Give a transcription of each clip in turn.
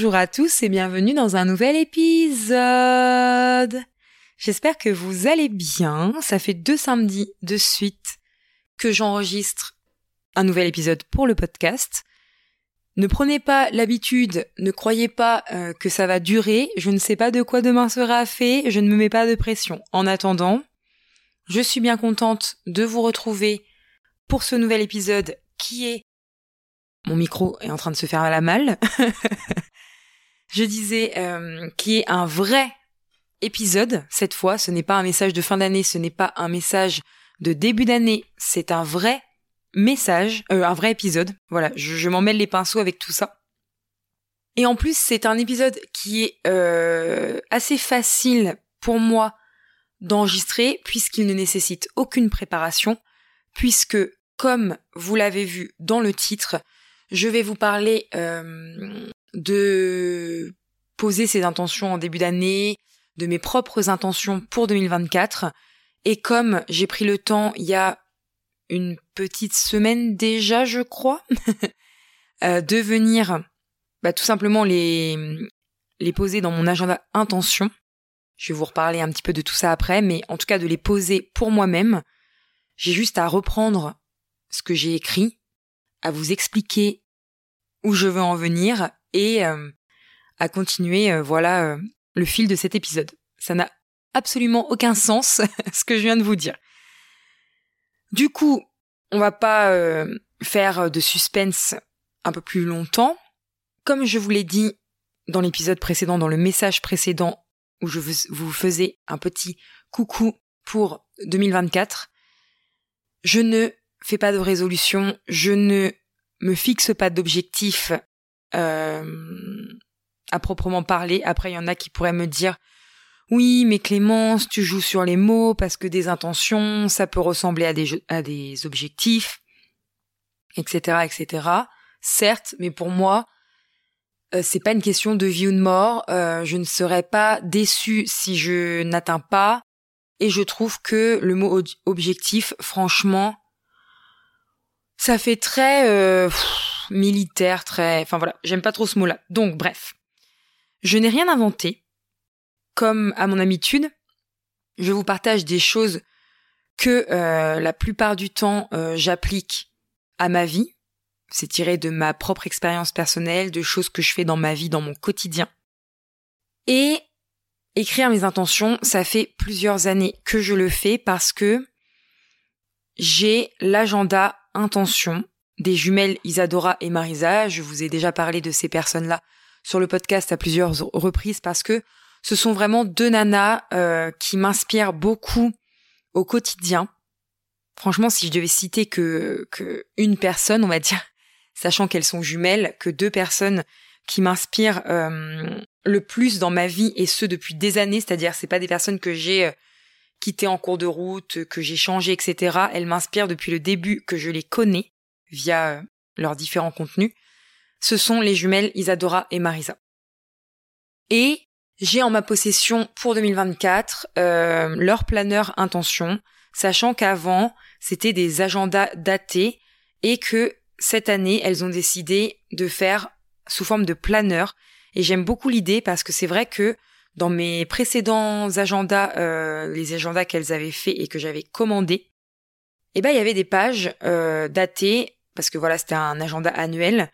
Bonjour à tous et bienvenue dans un nouvel épisode. J'espère que vous allez bien. Ça fait deux samedis de suite que j'enregistre un nouvel épisode pour le podcast. Ne prenez pas l'habitude, ne croyez pas euh, que ça va durer, je ne sais pas de quoi demain sera fait, je ne me mets pas de pression. En attendant, je suis bien contente de vous retrouver pour ce nouvel épisode qui est... Mon micro est en train de se faire à la malle. je disais euh, qui est un vrai épisode cette fois. Ce n'est pas un message de fin d'année, ce n'est pas un message de début d'année, c'est un vrai message, euh, un vrai épisode. Voilà, je, m'en mêle les pinceaux avec tout ça. Et en plus, c'est un épisode qui est euh, assez facile pour moi d'enregistrer puisqu'il ne nécessite aucune préparation, puisque, comme vous l'avez vu dans le titre, je vais vous parler euh, de poser ses intentions en début d'année, de mes propres intentions pour 2024. Et comme j'ai pris le temps il y a une petite semaine déjà, je crois, euh, de venir bah, tout simplement les, les poser dans mon agenda intention. Je vais vous reparler un petit peu de tout ça après, mais en tout cas de les poser pour moi-même. J'ai juste à reprendre ce que j'ai écrit, à vous expliquer où je veux en venir et euh, à continuer, euh, voilà, le fil de cet épisode. Ça n'a absolument aucun sens ce que je viens de vous dire. Du coup, on va pas euh, faire de suspense un peu plus longtemps. Comme je vous l'ai dit dans l'épisode précédent, dans le message précédent où je vous faisais un petit coucou pour 2024, je ne fais pas de résolution, je ne me fixe pas d'objectif euh, à proprement parler. Après, il y en a qui pourraient me dire oui, mais Clémence, tu joues sur les mots parce que des intentions, ça peut ressembler à des, à des objectifs, etc., etc. Certes, mais pour moi, euh, c'est pas une question de vie ou de mort. Euh, je ne serais pas déçue si je n'atteins pas. Et je trouve que le mot objectif, franchement, ça fait très euh, militaire, très. Enfin voilà, j'aime pas trop ce mot-là. Donc bref, je n'ai rien inventé comme à mon habitude, je vous partage des choses que euh, la plupart du temps euh, j'applique à ma vie. C'est tiré de ma propre expérience personnelle, de choses que je fais dans ma vie, dans mon quotidien. Et écrire mes intentions, ça fait plusieurs années que je le fais parce que j'ai l'agenda intention des jumelles Isadora et Marisa. Je vous ai déjà parlé de ces personnes-là sur le podcast à plusieurs reprises parce que ce sont vraiment deux nanas euh, qui m'inspirent beaucoup au quotidien. Franchement, si je devais citer que, une personne, on va dire, sachant qu'elles sont jumelles, que deux personnes qui m'inspirent euh, le plus dans ma vie et ce depuis des années, c'est-à-dire c'est pas des personnes que j'ai euh, quittées en cours de route, que j'ai changé, etc. Elles m'inspirent depuis le début que je les connais via leurs différents contenus. Ce sont les jumelles Isadora et Marisa. Et j'ai en ma possession pour 2024 euh, leur planeur intention, sachant qu'avant c'était des agendas datés et que cette année elles ont décidé de faire sous forme de planeur. Et j'aime beaucoup l'idée parce que c'est vrai que dans mes précédents agendas, euh, les agendas qu'elles avaient fait et que j'avais commandé, eh ben il y avait des pages euh, datées parce que voilà c'était un agenda annuel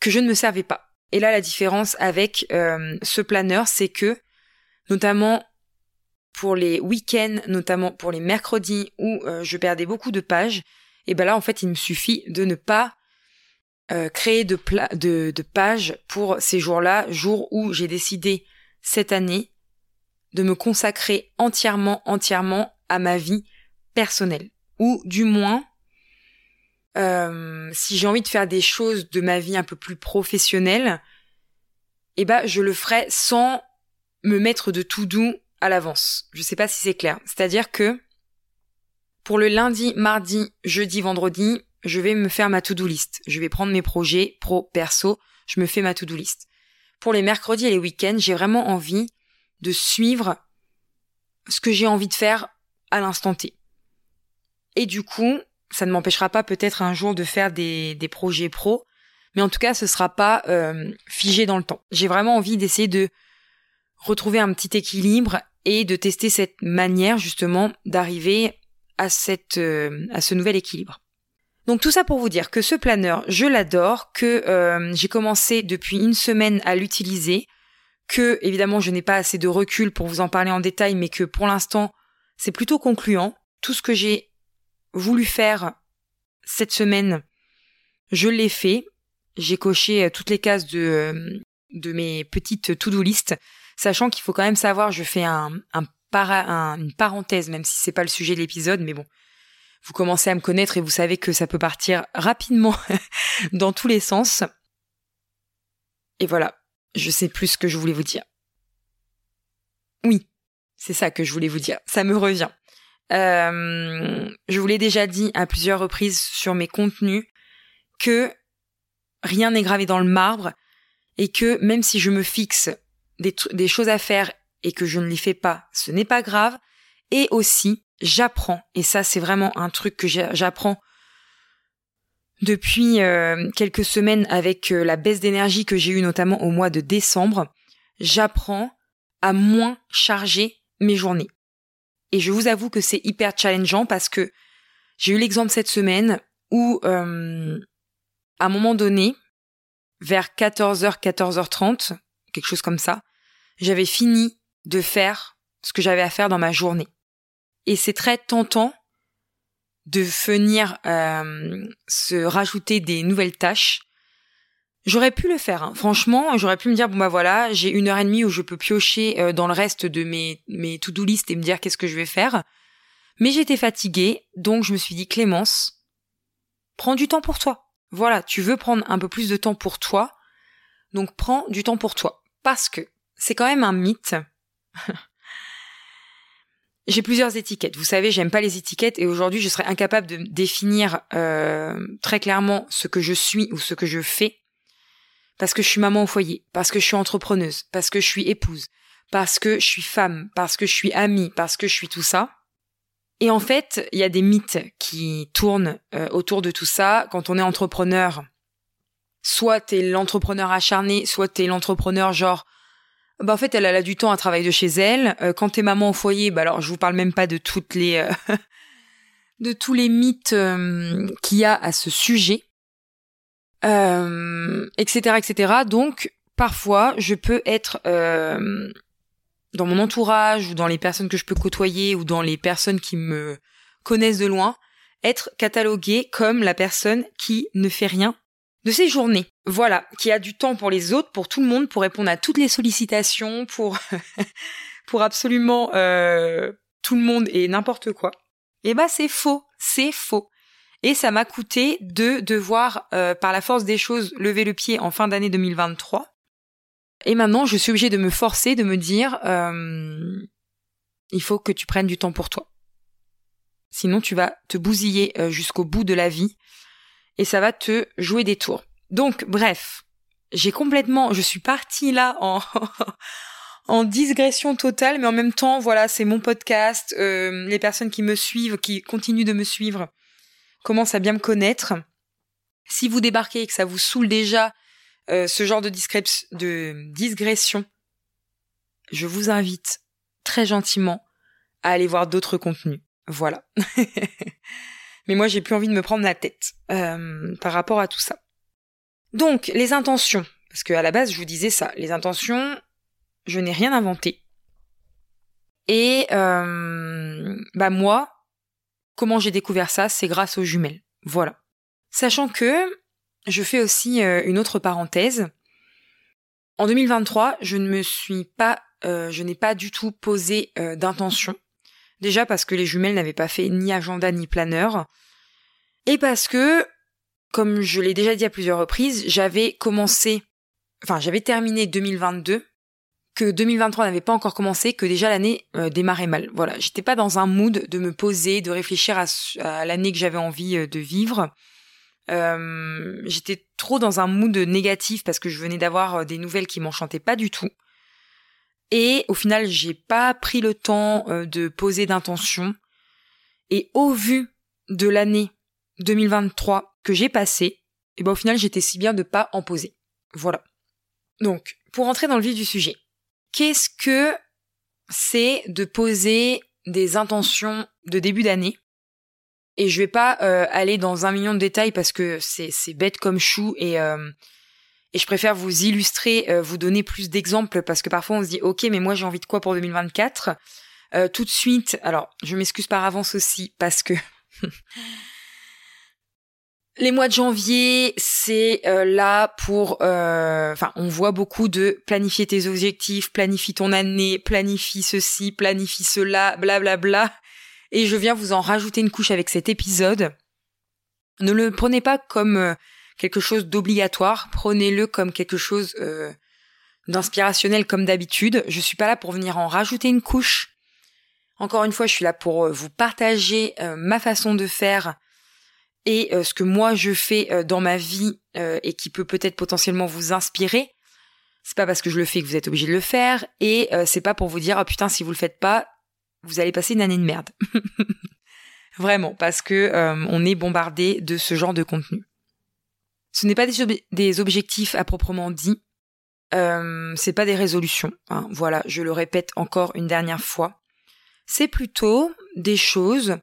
que je ne me servais pas. Et là, la différence avec euh, ce planeur, c'est que, notamment pour les week-ends, notamment pour les mercredis où je perdais beaucoup de pages, et ben là, en fait, il me suffit de ne pas créer de, de pages pour ces jours-là, jours où j'ai décidé cette année de me consacrer entièrement, entièrement à ma vie personnelle. Ou du moins, euh, si j'ai envie de faire des choses de ma vie un peu plus professionnelle, eh ben je le ferai sans me mettre de tout doux à l'avance. Je sais pas si c'est clair. C'est-à-dire que pour le lundi, mardi, jeudi, vendredi, je vais me faire ma to-do list. Je vais prendre mes projets pro, perso, je me fais ma to-do list. Pour les mercredis et les week-ends, j'ai vraiment envie de suivre ce que j'ai envie de faire à l'instant T. Et du coup, ça ne m'empêchera pas peut-être un jour de faire des, projets pro, mais en tout cas, ce sera pas euh, figé dans le temps. J'ai vraiment envie d'essayer de retrouver un petit équilibre et de tester cette manière justement d'arriver à cette euh, à ce nouvel équilibre. Donc tout ça pour vous dire que ce planeur, je l'adore, que euh, j'ai commencé depuis une semaine à l'utiliser, que évidemment je n'ai pas assez de recul pour vous en parler en détail, mais que pour l'instant c'est plutôt concluant. Tout ce que j'ai voulu faire cette semaine, je l'ai fait. J'ai coché euh, toutes les cases de, euh, de mes petites to-do list, sachant qu'il faut quand même savoir, je fais un, une parenthèse, même si c'est pas le sujet de l'épisode, mais bon, vous commencez à me connaître et vous savez que ça peut partir rapidement dans tous les sens. Et voilà, je sais plus ce que je voulais vous dire. Oui, c'est ça que je voulais vous dire. Ça me revient. Euh, je vous l'ai déjà dit à plusieurs reprises sur mes contenus que rien n'est gravé dans le marbre et que même si je me fixe des, des choses à faire et que je ne les fais pas, ce n'est pas grave. Et aussi, j'apprends, et ça c'est vraiment un truc que j'apprends depuis euh, quelques semaines avec euh, la baisse d'énergie que j'ai eue notamment au mois de décembre, j'apprends à moins charger mes journées. Et je vous avoue que c'est hyper challengeant parce que j'ai eu l'exemple cette semaine où, euh, à un moment donné, vers 14h, 14h30, quelque chose comme ça, j'avais fini de faire ce que j'avais à faire dans ma journée. Et c'est très tentant de venir euh, se rajouter des nouvelles tâches. J'aurais pu le faire, hein. franchement, j'aurais pu me dire bon bah voilà, j'ai une heure et demie où je peux piocher euh, dans le reste de mes mes to-do list et me dire qu'est-ce que je vais faire. Mais j'étais fatiguée, donc je me suis dit Clémence, prends du temps pour toi. Voilà, tu veux prendre un peu plus de temps pour toi, donc prends du temps pour toi. Parce que c'est quand même un mythe. J'ai plusieurs étiquettes. Vous savez, j'aime pas les étiquettes et aujourd'hui, je serais incapable de définir euh, très clairement ce que je suis ou ce que je fais parce que je suis maman au foyer, parce que je suis entrepreneuse, parce que je suis épouse, parce que je suis femme, parce que je suis amie, parce que je suis tout ça. Et en fait, il y a des mythes qui tournent euh, autour de tout ça. Quand on est entrepreneur, soit t'es l'entrepreneur acharné, soit t'es l'entrepreneur genre bah en fait elle, a du temps à travailler de chez elle. Euh, quand t'es maman au foyer, bah alors je vous parle même pas de toutes les euh, de tous les mythes euh, qu'il y a à ce sujet, etc., etc. Donc parfois je peux être dans mon entourage ou dans les personnes que je peux côtoyer ou dans les personnes qui me connaissent de loin, être cataloguée comme la personne qui ne fait rien de ses journées. Voilà, qui a du temps pour les autres, pour tout le monde, pour répondre à toutes les sollicitations, pour pour absolument euh, tout le monde et n'importe quoi. Eh ben, c'est faux, c'est faux. Et ça m'a coûté de devoir, euh, par la force des choses, lever le pied en fin d'année 2023. Et maintenant, je suis obligée de me forcer, de me dire, euh, il faut que tu prennes du temps pour toi. Sinon, tu vas te bousiller jusqu'au bout de la vie et ça va te jouer des tours. Donc, bref, j'ai complètement, je suis partie là en en digression totale, mais en même temps, voilà, c'est mon podcast. Euh, les personnes qui me suivent, qui continuent de me suivre, commencent à bien me connaître. Si vous débarquez et que ça vous saoule déjà euh, ce genre de, de digression, je vous invite très gentiment à aller voir d'autres contenus. Voilà. mais moi j'ai plus envie de me prendre la tête euh, par rapport à tout ça. Donc les intentions, parce qu'à la base je vous disais ça, les intentions, je n'ai rien inventé. Et euh, bah moi, comment j'ai découvert ça, c'est grâce aux jumelles. Voilà. Sachant que je fais aussi euh, une autre parenthèse. En 2023, je ne me suis pas, je n'ai pas du tout posé d'intention Déjà parce que les jumelles n'avaient pas fait ni agenda ni planeur. Et parce que, comme je l'ai déjà dit à plusieurs reprises, j'avais commencé, enfin j'avais terminé 2022, que 2023 n'avait pas encore commencé, que déjà l'année euh, démarrait mal. Voilà, j'étais pas dans un mood de me poser, de réfléchir à, l'année que j'avais envie euh, de vivre. Euh, j'étais trop dans un mood négatif parce que je venais d'avoir des nouvelles qui m'enchantaient pas du tout. Et au final, j'ai pas pris le temps euh, de poser d'intention. Et au vu de l'année 2023 que j'ai passée, et ben au final j'étais si bien de pas en poser. Voilà. Donc, pour entrer dans le vif du sujet, qu'est-ce que c'est de poser des intentions de début d'année? Et je vais pas euh, aller dans un million de détails parce que c'est c'est bête comme chou et euh, et je préfère vous illustrer, euh, vous donner plus d'exemples parce que parfois on se dit ok mais moi j'ai envie de quoi pour 2024 Tout de suite, alors je m'excuse par avance aussi parce que Les mois de janvier, c'est euh, là pour... Euh, enfin, on voit beaucoup de planifier tes objectifs, planifie ton année, planifie ceci, planifie cela, blablabla. Bla. Et je viens vous en rajouter une couche avec cet épisode. Ne le prenez pas comme euh, quelque chose d'obligatoire, prenez-le comme quelque chose d'inspirationnel comme d'habitude. Je suis pas là pour venir en rajouter une couche. Encore une fois, je suis là pour vous partager ma façon de faire et euh, ce que moi je fais euh, dans ma vie euh, et qui peut peut-être potentiellement vous inspirer. C'est pas parce que je le fais que vous êtes obligé de le faire et c'est pas pour vous dire oh putain si vous le faites pas vous allez passer une année de merde. Vraiment parce que on est bombardé de ce genre de contenu. Ce n'est pas des, objectifs à proprement dit. Euh, c'est pas des résolutions. Hein. Voilà, je le répète encore une dernière fois. C'est plutôt des choses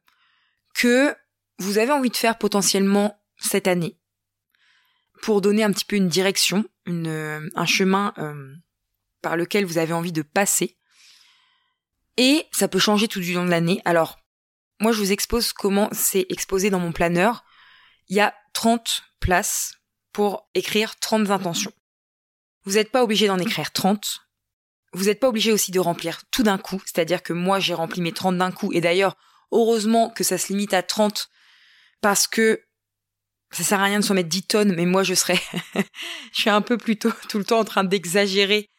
que vous avez envie de faire potentiellement cette année pour donner un petit peu une direction, euh, un chemin euh, par lequel vous avez envie de passer. Et ça peut changer tout du long de l'année. Alors, moi je vous expose comment c'est exposé dans mon planeur. Il y a 30 places pour écrire 30 intentions. Vous n'êtes pas obligé d'en écrire 30. Vous n'êtes pas obligé aussi de remplir tout d'un coup. C'est-à-dire que moi j'ai rempli mes 30 d'un coup. Et d'ailleurs, heureusement que ça se limite à 30 parce que ça sert à rien de s'en mettre 10 tonnes, mais moi je serais, je suis un peu plutôt tout le temps en train d'exagérer.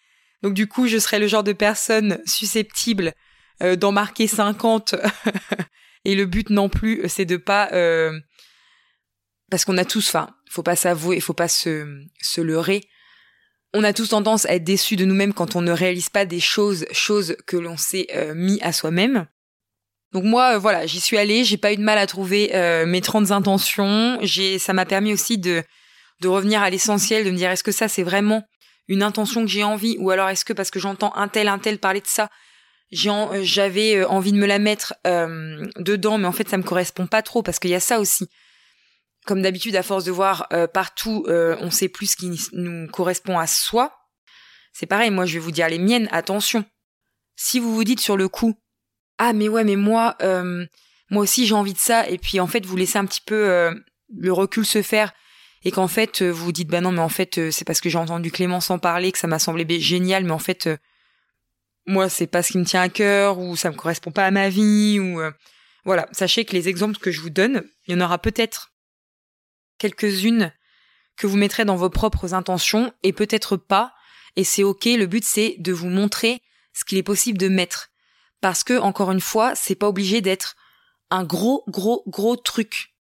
Donc du coup, je serais le genre de personne susceptible euh, d'en marquer 50. Et le but non plus, c'est de pas, euh, parce qu'on a tous, enfin, faut pas s'avouer, faut pas se, se leurrer. On a tous tendance à être déçus de nous-mêmes quand on ne réalise pas des choses, choses que l'on s'est euh, mis à soi-même. Donc moi, euh, voilà, j'y suis allée, j'ai pas eu de mal à trouver euh, mes 30 intentions. Ça m'a permis aussi de de revenir à l'essentiel, de me dire est-ce que ça c'est vraiment une intention que j'ai envie, ou alors est-ce que parce que j'entends un tel un tel parler de ça, j'avais envie de me la mettre dedans, mais en fait ça me correspond pas trop parce qu'il y a ça aussi. Comme d'habitude, à force de voir partout, on sait plus ce qui nous correspond à soi. C'est pareil, moi je vais vous dire les miennes, attention. Si vous vous dites sur le coup, ah mais ouais mais moi euh, moi aussi j'ai envie de ça et puis en fait vous laissez un petit peu euh, le recul se faire et qu'en fait euh, vous vous dites bah non mais en fait c'est parce que j'ai entendu Clémence en parler que ça m'a semblé génial mais en fait moi c'est pas ce qui me tient à cœur ou ça me correspond pas à ma vie ou voilà sachez que les exemples que je vous donne il y en aura peut-être quelques-unes que vous mettrez dans vos propres intentions et peut-être pas et c'est ok le but c'est de vous montrer ce qu'il est possible de mettre parce que encore une fois, c'est pas obligé d'être un gros gros gros truc.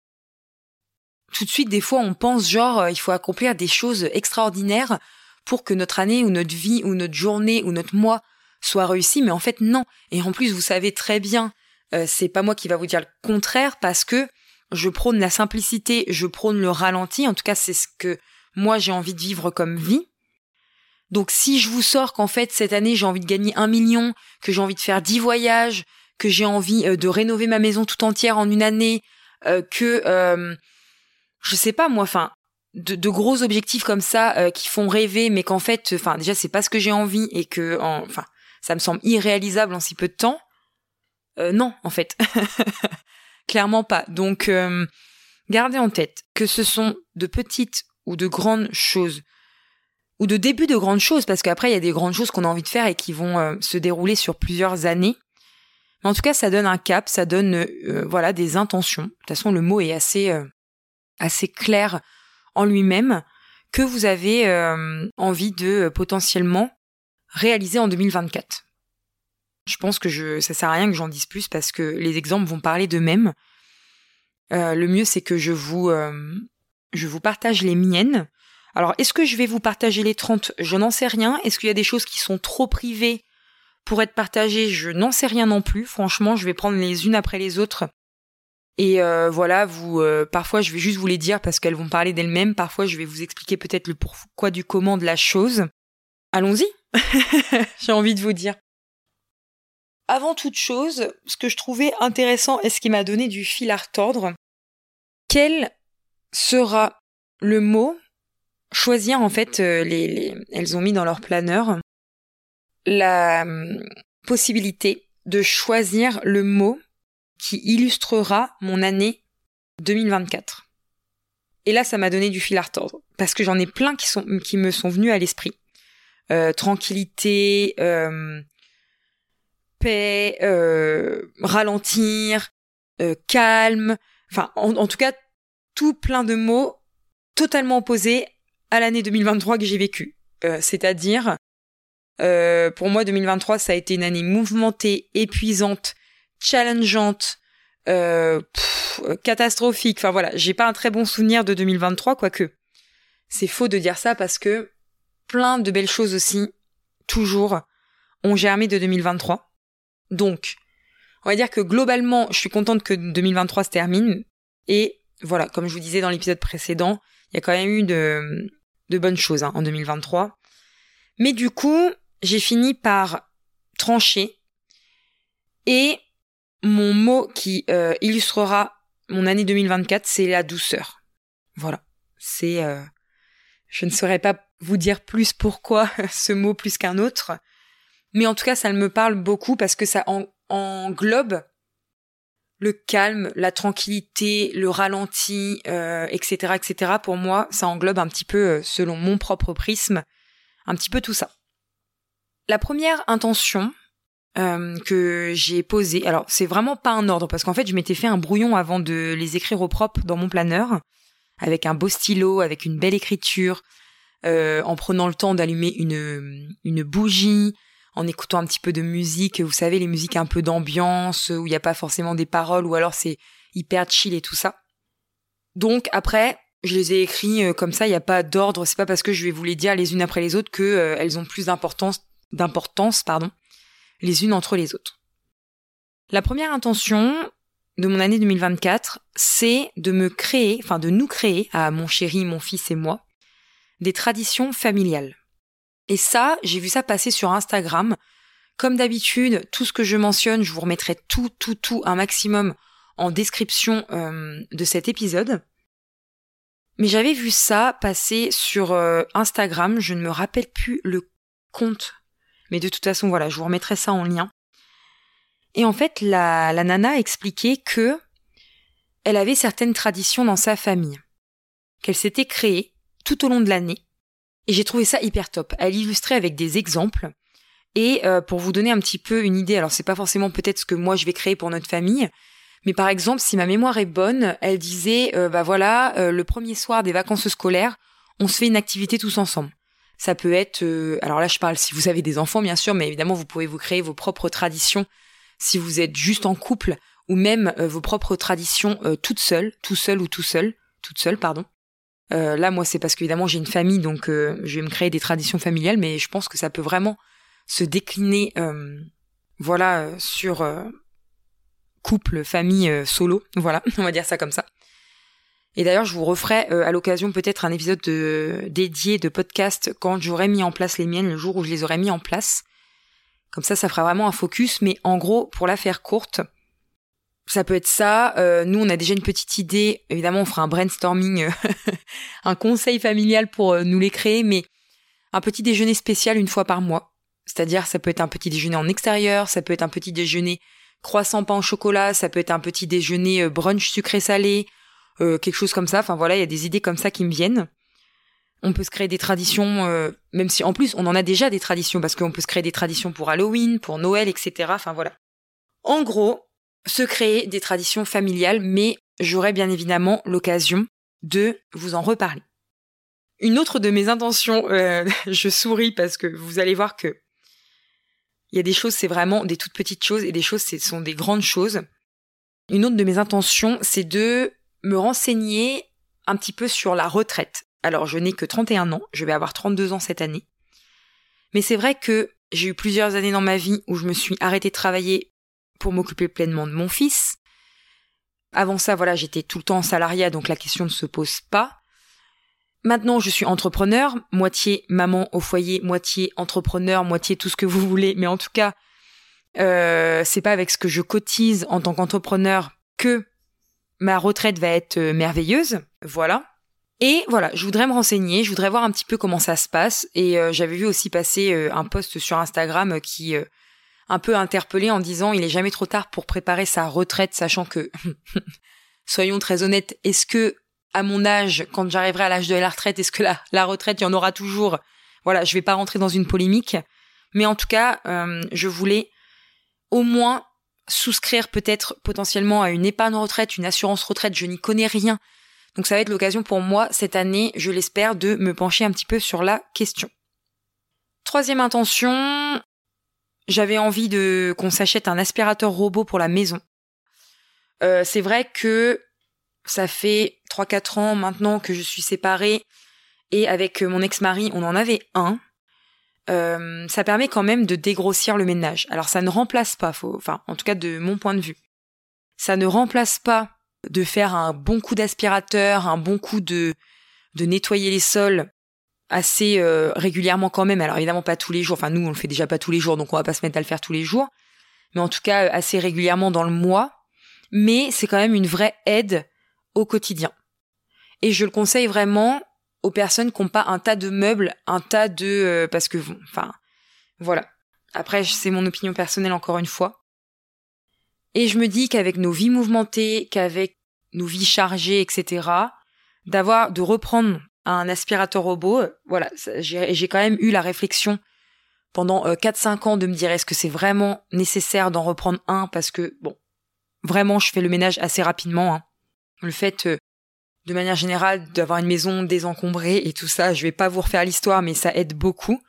Tout de suite, des fois, on pense genre euh, il faut accomplir des choses extraordinaires pour que notre année ou notre vie ou notre journée ou notre mois soit réussi, mais en fait non. Et en plus, vous savez très bien, euh, c'est pas moi qui va vous dire le contraire parce que je prône la simplicité, je prône le ralenti. En tout cas, c'est ce que moi j'ai envie de vivre comme vie. Donc si je vous sors qu'en fait cette année j'ai envie de gagner un million, que j'ai envie de faire dix voyages, que j'ai envie euh, de rénover ma maison tout entière en une année, euh, que euh, je sais pas moi, enfin de, gros objectifs comme ça qui font rêver, mais qu'en fait, enfin déjà c'est pas ce que j'ai envie et que enfin ça me semble irréalisable en si peu de temps. non en fait, clairement pas. Donc gardez en tête que ce sont de petites ou de grandes choses ou de début de grandes choses, parce qu'après il y a des grandes choses qu'on a envie de faire et qui vont euh, se dérouler sur plusieurs années. Mais en tout cas, ça donne un cap, ça donne euh, voilà des intentions. De toute façon, le mot est euh, assez clair en lui-même que vous avez envie de potentiellement réaliser en 2024. Je pense que je, ça sert à rien que j'en dise plus parce que les exemples vont parler d'eux-mêmes. le mieux, c'est que je vous, je vous partage les miennes alors, est-ce que je vais vous partager les 30 Je n'en sais rien. Est-ce qu'il y a des choses qui sont trop privées pour être partagées? Je n'en sais rien non plus. Franchement, je vais prendre les unes après les autres Et euh, voilà, vous, euh, parfois je vais juste vous les dire parce qu'elles vont parler d'elles-mêmes. Parfois je vais vous expliquer peut-être le pourquoi du comment de la chose. Allons-y. J'ai envie de vous dire. Avant toute chose, ce que je trouvais intéressant et ce qui m'a donné du fil à retordre, quel sera le mot choisir en fait euh, les, elles ont mis dans leur planeur la hum, possibilité de choisir le mot qui illustrera mon année 2024. Et là, ça m'a donné du fil à retordre parce que j'en ai plein qui me sont venus à l'esprit. Euh, tranquillité, euh, paix, euh, ralentir, calme, enfin en, tout cas tout plein de mots totalement opposés à l'année 2023 que j'ai vécue. C'est-à-dire, pour moi 2023 ça a été une année mouvementée, épuisante, challengeante, catastrophique. Enfin voilà, j'ai pas un très bon souvenir de 2023, quoique. C'est faux de dire ça parce que plein de belles choses aussi, toujours, ont germé de 2023. Donc, on va dire que globalement, je suis contente que 2023 se termine. Et voilà, comme je vous disais dans l'épisode précédent, il y a quand même eu de, bonnes choses hein, en 2023. Mais du coup, j'ai fini par trancher. Et mon mot qui euh, illustrera mon année 2024, c'est la douceur. Voilà. C'est... Euh, je ne saurais pas vous dire plus pourquoi ce mot plus qu'un autre. Mais en tout cas, ça me parle beaucoup parce que ça englobe le calme, la tranquillité, le ralenti, euh, etc., etc. Pour moi, ça englobe un petit peu, euh, selon mon propre prisme, un petit peu tout ça. La première intention euh, que j'ai posée, alors c'est vraiment pas un ordre parce qu'en fait, je m'étais fait un brouillon avant de les écrire au propre dans mon planeur, avec un beau stylo, avec une belle écriture, en prenant le temps d'allumer une bougie, en écoutant un petit peu de musique, vous savez, les musiques un peu d'ambiance, où il n'y a pas forcément des paroles, ou alors c'est hyper chill et tout ça. Donc après, je les ai écrits euh, comme ça, il n'y a pas d'ordre, c'est pas parce que je vais vous les dire les unes après les autres que euh, elles ont plus d'importance, d'importance, pardon, les unes entre les autres. La première intention de mon année 2024, c'est de me créer, enfin de nous créer, à mon chéri, mon fils et moi, des traditions familiales. Et ça, j'ai vu ça passer sur Instagram. Comme d'habitude, tout ce que je mentionne, je vous remettrai tout, tout, tout, un maximum en description euh, de cet épisode. Mais j'avais vu ça passer sur euh, Instagram, je ne me rappelle plus le compte. Mais de toute façon, voilà, je vous remettrai ça en lien. Et en fait, la, nana expliquait que elle avait certaines traditions dans sa famille, qu'elle s'était créée tout au long de l'année. Et j'ai trouvé ça hyper top. Elle illustrait avec des exemples. Et euh, pour vous donner un petit peu une idée, alors c'est pas forcément peut-être ce que moi je vais créer pour notre famille, mais par exemple, si ma mémoire est bonne, elle disait, euh, bah voilà, euh, le premier soir des vacances scolaires, on se fait une activité tous ensemble. Ça peut être, alors là je parle si vous avez des enfants bien sûr, mais évidemment vous pouvez vous créer vos propres traditions si vous êtes juste en couple, ou même vos propres traditions toutes seules, tout seul ou tout seul, toute seule, pardon. Euh, là, moi, c'est parce qu'évidemment, j'ai une famille, donc euh, je vais me créer des traditions familiales, mais je pense que ça peut vraiment se décliner, euh, voilà, sur couple, famille, solo. Voilà, on va dire ça comme ça. Et d'ailleurs, je vous referai à l'occasion peut-être un épisode de, dédié de podcast quand j'aurai mis en place les miennes, le jour où je les aurai mis en place. Comme ça, ça fera vraiment un focus. Mais en gros, pour la faire courte, ça peut être ça. Euh, nous, on a déjà une petite idée. Évidemment, on fera un brainstorming, euh, un conseil familial pour euh, nous les créer, mais un petit déjeuner spécial une fois par mois. C'est-à-dire, ça peut être un petit déjeuner en extérieur, ça peut être un petit déjeuner croissant pain au chocolat, ça peut être un petit déjeuner brunch sucré-salé, quelque chose comme ça. Enfin voilà, il y a des idées comme ça qui me viennent. On peut se créer des traditions, même si en plus on en a déjà des traditions, parce qu'on peut se créer des traditions pour Halloween, pour Noël, etc. Enfin voilà. En gros, se créer des traditions familiales, mais j'aurai bien évidemment l'occasion de vous en reparler. Une autre de mes intentions, euh, je souris parce que vous allez voir que il y a des choses, c'est vraiment des toutes petites choses et des choses, ce sont des grandes choses. Une autre de mes intentions, c'est de me renseigner un petit peu sur la retraite. Alors, je n'ai que 31 ans, je vais avoir 32 ans cette année. Mais c'est vrai que j'ai eu plusieurs années dans ma vie où je me suis arrêtée de travailler pour m'occuper pleinement de mon fils. Avant ça, voilà, j'étais tout le temps salariat, donc la question ne se pose pas. Maintenant, je suis entrepreneur, moitié maman au foyer, moitié entrepreneur, moitié tout ce que vous voulez, mais en tout cas, euh, c'est pas avec ce que je cotise en tant qu'entrepreneur que ma retraite va être euh, merveilleuse. Voilà. Et voilà, je voudrais me renseigner, je voudrais voir un petit peu comment ça se passe. Et euh, j'avais vu aussi passer un post sur Instagram qui un peu interpellé en disant il est jamais trop tard pour préparer sa retraite, sachant que, soyons très honnêtes, est-ce que à mon âge, quand j'arriverai à l'âge de la retraite, est-ce que la, retraite, il y en aura toujours? Voilà, je vais pas rentrer dans une polémique, mais en tout cas, je voulais au moins souscrire peut-être potentiellement à une épargne retraite, une assurance retraite, je n'y connais rien. Donc ça va être l'occasion pour moi cette année, je l'espère, de me pencher un petit peu sur la question. Troisième intention, j'avais envie de qu'on s'achète un aspirateur robot pour la maison. Euh, c'est vrai que ça fait 3-4 ans maintenant que je suis séparée et avec mon ex-mari, on en avait un. Euh, ça permet quand même de dégrossir le ménage. Alors ça ne remplace pas, enfin en tout cas de mon point de vue, ça ne remplace pas de faire un bon coup d'aspirateur, un bon coup de nettoyer les sols assez euh, régulièrement quand même. Alors évidemment pas tous les jours. Enfin nous on le fait déjà pas tous les jours, donc on va pas se mettre à le faire tous les jours. Mais en tout cas assez régulièrement dans le mois. Mais c'est quand même une vraie aide au quotidien. Et je le conseille vraiment aux personnes qui n'ont pas un tas de meubles, un tas de euh, parce que enfin voilà. Après c'est mon opinion personnelle encore une fois. Et je me dis qu'avec nos vies mouvementées, qu'avec nos vies chargées, etc., d'avoir de reprendre un aspirateur robot, euh, voilà, j'ai quand même eu la réflexion pendant 4-5 euh, ans de me dire est-ce que c'est vraiment nécessaire d'en reprendre un parce que bon, vraiment je fais le ménage assez rapidement. Hein. Le fait de manière générale, d'avoir une maison désencombrée et tout ça, je vais pas vous refaire l'histoire, mais ça aide beaucoup.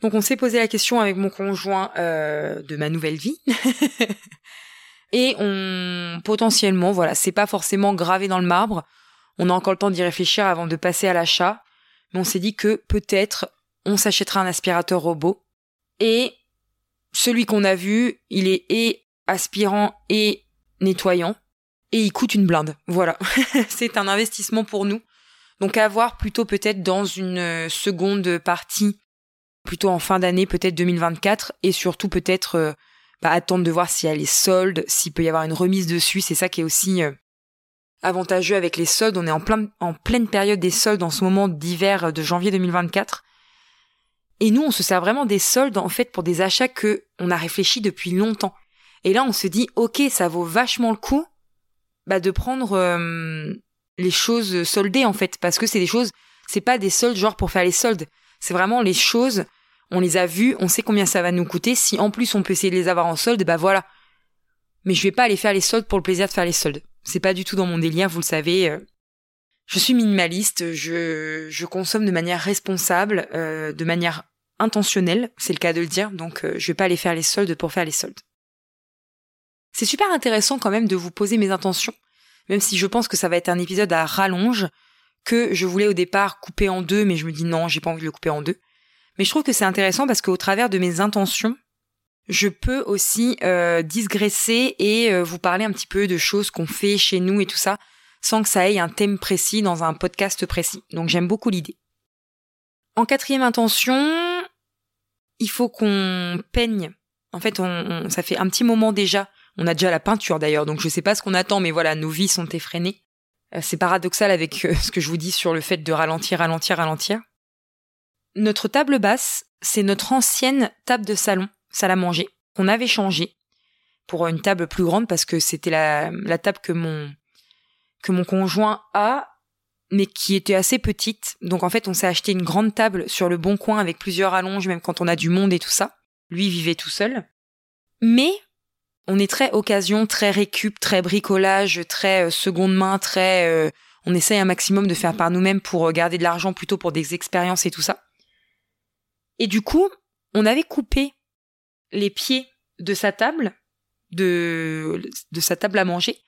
Donc on s'est posé la question avec mon conjoint euh, de ma nouvelle vie. et on potentiellement, voilà, c'est pas forcément gravé dans le marbre. On a encore le temps d'y réfléchir avant de passer à l'achat. Mais on s'est dit que peut-être on s'achètera un aspirateur robot. Et celui qu'on a vu, il est et aspirant et nettoyant et il coûte une blinde. Voilà, c'est un investissement pour nous. Donc à voir plutôt peut-être dans une euh, seconde partie, plutôt en fin d'année, peut-être 2024, et surtout peut-être euh, bah, attendre de voir s'il y a les soldes, s'il peut y avoir une remise dessus. C'est ça qui est aussi euh, avantageux avec les soldes. On est en, plein, en pleine période des soldes en ce moment d'hiver de janvier 2024. Et nous, on se sert vraiment des soldes en fait pour des achats que on a réfléchi depuis longtemps. Et là, on se dit, ok, ça vaut vachement le coup bah, de prendre euh, les choses soldées en fait, parce que c'est des choses, c'est pas des soldes genre pour faire les soldes, c'est vraiment les choses, on les a vues, on sait combien ça va nous coûter, si en plus on peut essayer de les avoir en solde, bah voilà. Mais je vais pas aller faire les soldes pour le plaisir de faire les soldes. C'est pas du tout dans mon délire, vous le savez. Euh. Je suis minimaliste, je, je consomme de manière responsable, euh, de manière intentionnelle, c'est le cas de le dire, donc je vais pas aller faire les soldes pour faire les soldes. C'est super intéressant quand même de vous poser mes intentions, même si je pense que ça va être un épisode à rallonge, que je voulais au départ couper en deux, mais je me dis non, j'ai pas envie de le couper en deux. Mais je trouve que c'est intéressant parce qu'au travers de mes intentions, je peux aussi euh, et euh, vous parler un petit peu de choses qu'on fait chez nous et tout ça, sans que ça ait un thème précis dans un podcast précis. Donc j'aime beaucoup l'idée. En quatrième intention, il faut qu'on peigne. En fait, on, ça fait un petit moment déjà on a déjà la peinture d'ailleurs, donc je sais pas ce qu'on attend, mais voilà, nos vies sont effrénées. Euh, c'est paradoxal avec euh, ce que je vous dis sur le fait de ralentir, ralentir, ralentir. Notre table basse, c'est notre ancienne table de salon, salle à manger, qu'on avait changée pour une table plus grande parce que c'était la, la table que mon, que mon conjoint a, mais qui était assez petite. Donc en fait, on s'est acheté une grande table sur le bon coin avec plusieurs allonges, même quand on a du monde et tout ça. Lui vivait tout seul. Mais on est très occasion, très récup, très bricolage, très euh, seconde main, très euh, on essaye un maximum de faire par nous-mêmes pour euh, garder de l'argent plutôt pour des expériences et tout ça. Et du coup, on avait coupé les pieds de sa table, de, sa table à manger,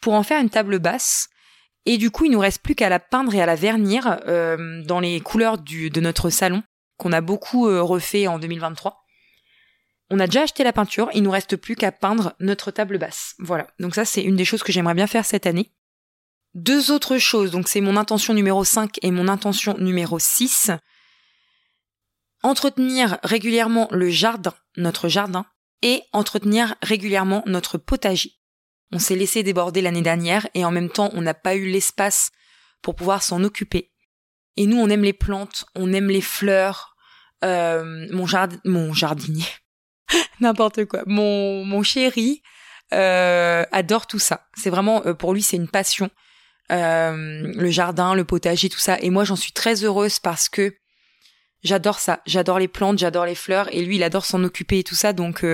pour en faire une table basse. Et du coup, il nous reste plus qu'à la peindre et à la vernir dans les couleurs du, de notre salon, qu'on a beaucoup refait en 2023 On a déjà acheté la peinture, il nous reste plus qu'à peindre notre table basse. Voilà. Donc ça, c'est une des choses que j'aimerais bien faire cette année. Deux autres choses, donc c'est mon intention numéro 5 et mon intention numéro 6. Entretenir régulièrement le jardin, notre jardin, et entretenir régulièrement notre potager. On s'est laissé déborder l'année dernière et en même temps on n'a pas eu l'espace pour pouvoir s'en occuper. Et nous on aime les plantes, on aime les fleurs. Euh, mon, jardin, mon jardinier, n'importe quoi. Mon, mon chéri euh, adore tout ça. C'est vraiment euh, pour lui c'est une passion. le jardin, le potager, tout ça. Et moi j'en suis très heureuse parce que j'adore ça. J'adore les plantes, j'adore les fleurs. Et lui il adore s'en occuper et tout ça. Donc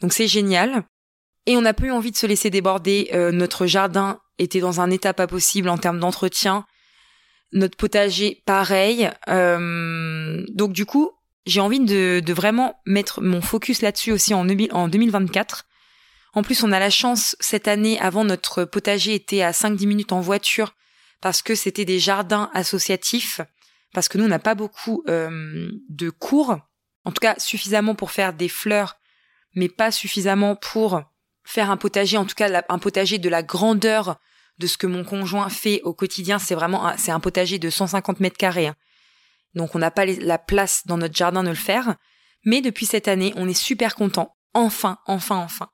donc c'est génial. Et on n'a pas eu envie de se laisser déborder. notre jardin était dans un état pas possible en termes d'entretien. Notre potager, pareil. donc du coup, j'ai envie de, de, vraiment mettre mon focus là-dessus aussi en, en 2024. En plus, on a la chance cette année, avant notre potager était à 5-10 minutes en voiture parce que c'était des jardins associatifs, parce que nous, on n'a pas beaucoup euh, de cours, en tout cas suffisamment pour faire des fleurs, mais pas suffisamment pour faire un potager, en tout cas un potager de la grandeur de ce que mon conjoint fait au quotidien. C'est vraiment c'est un potager de 150 mètres carrés. Hein. Donc on n'a pas la place dans notre jardin de le faire. Mais depuis cette année, on est super content. Enfin, enfin, enfin.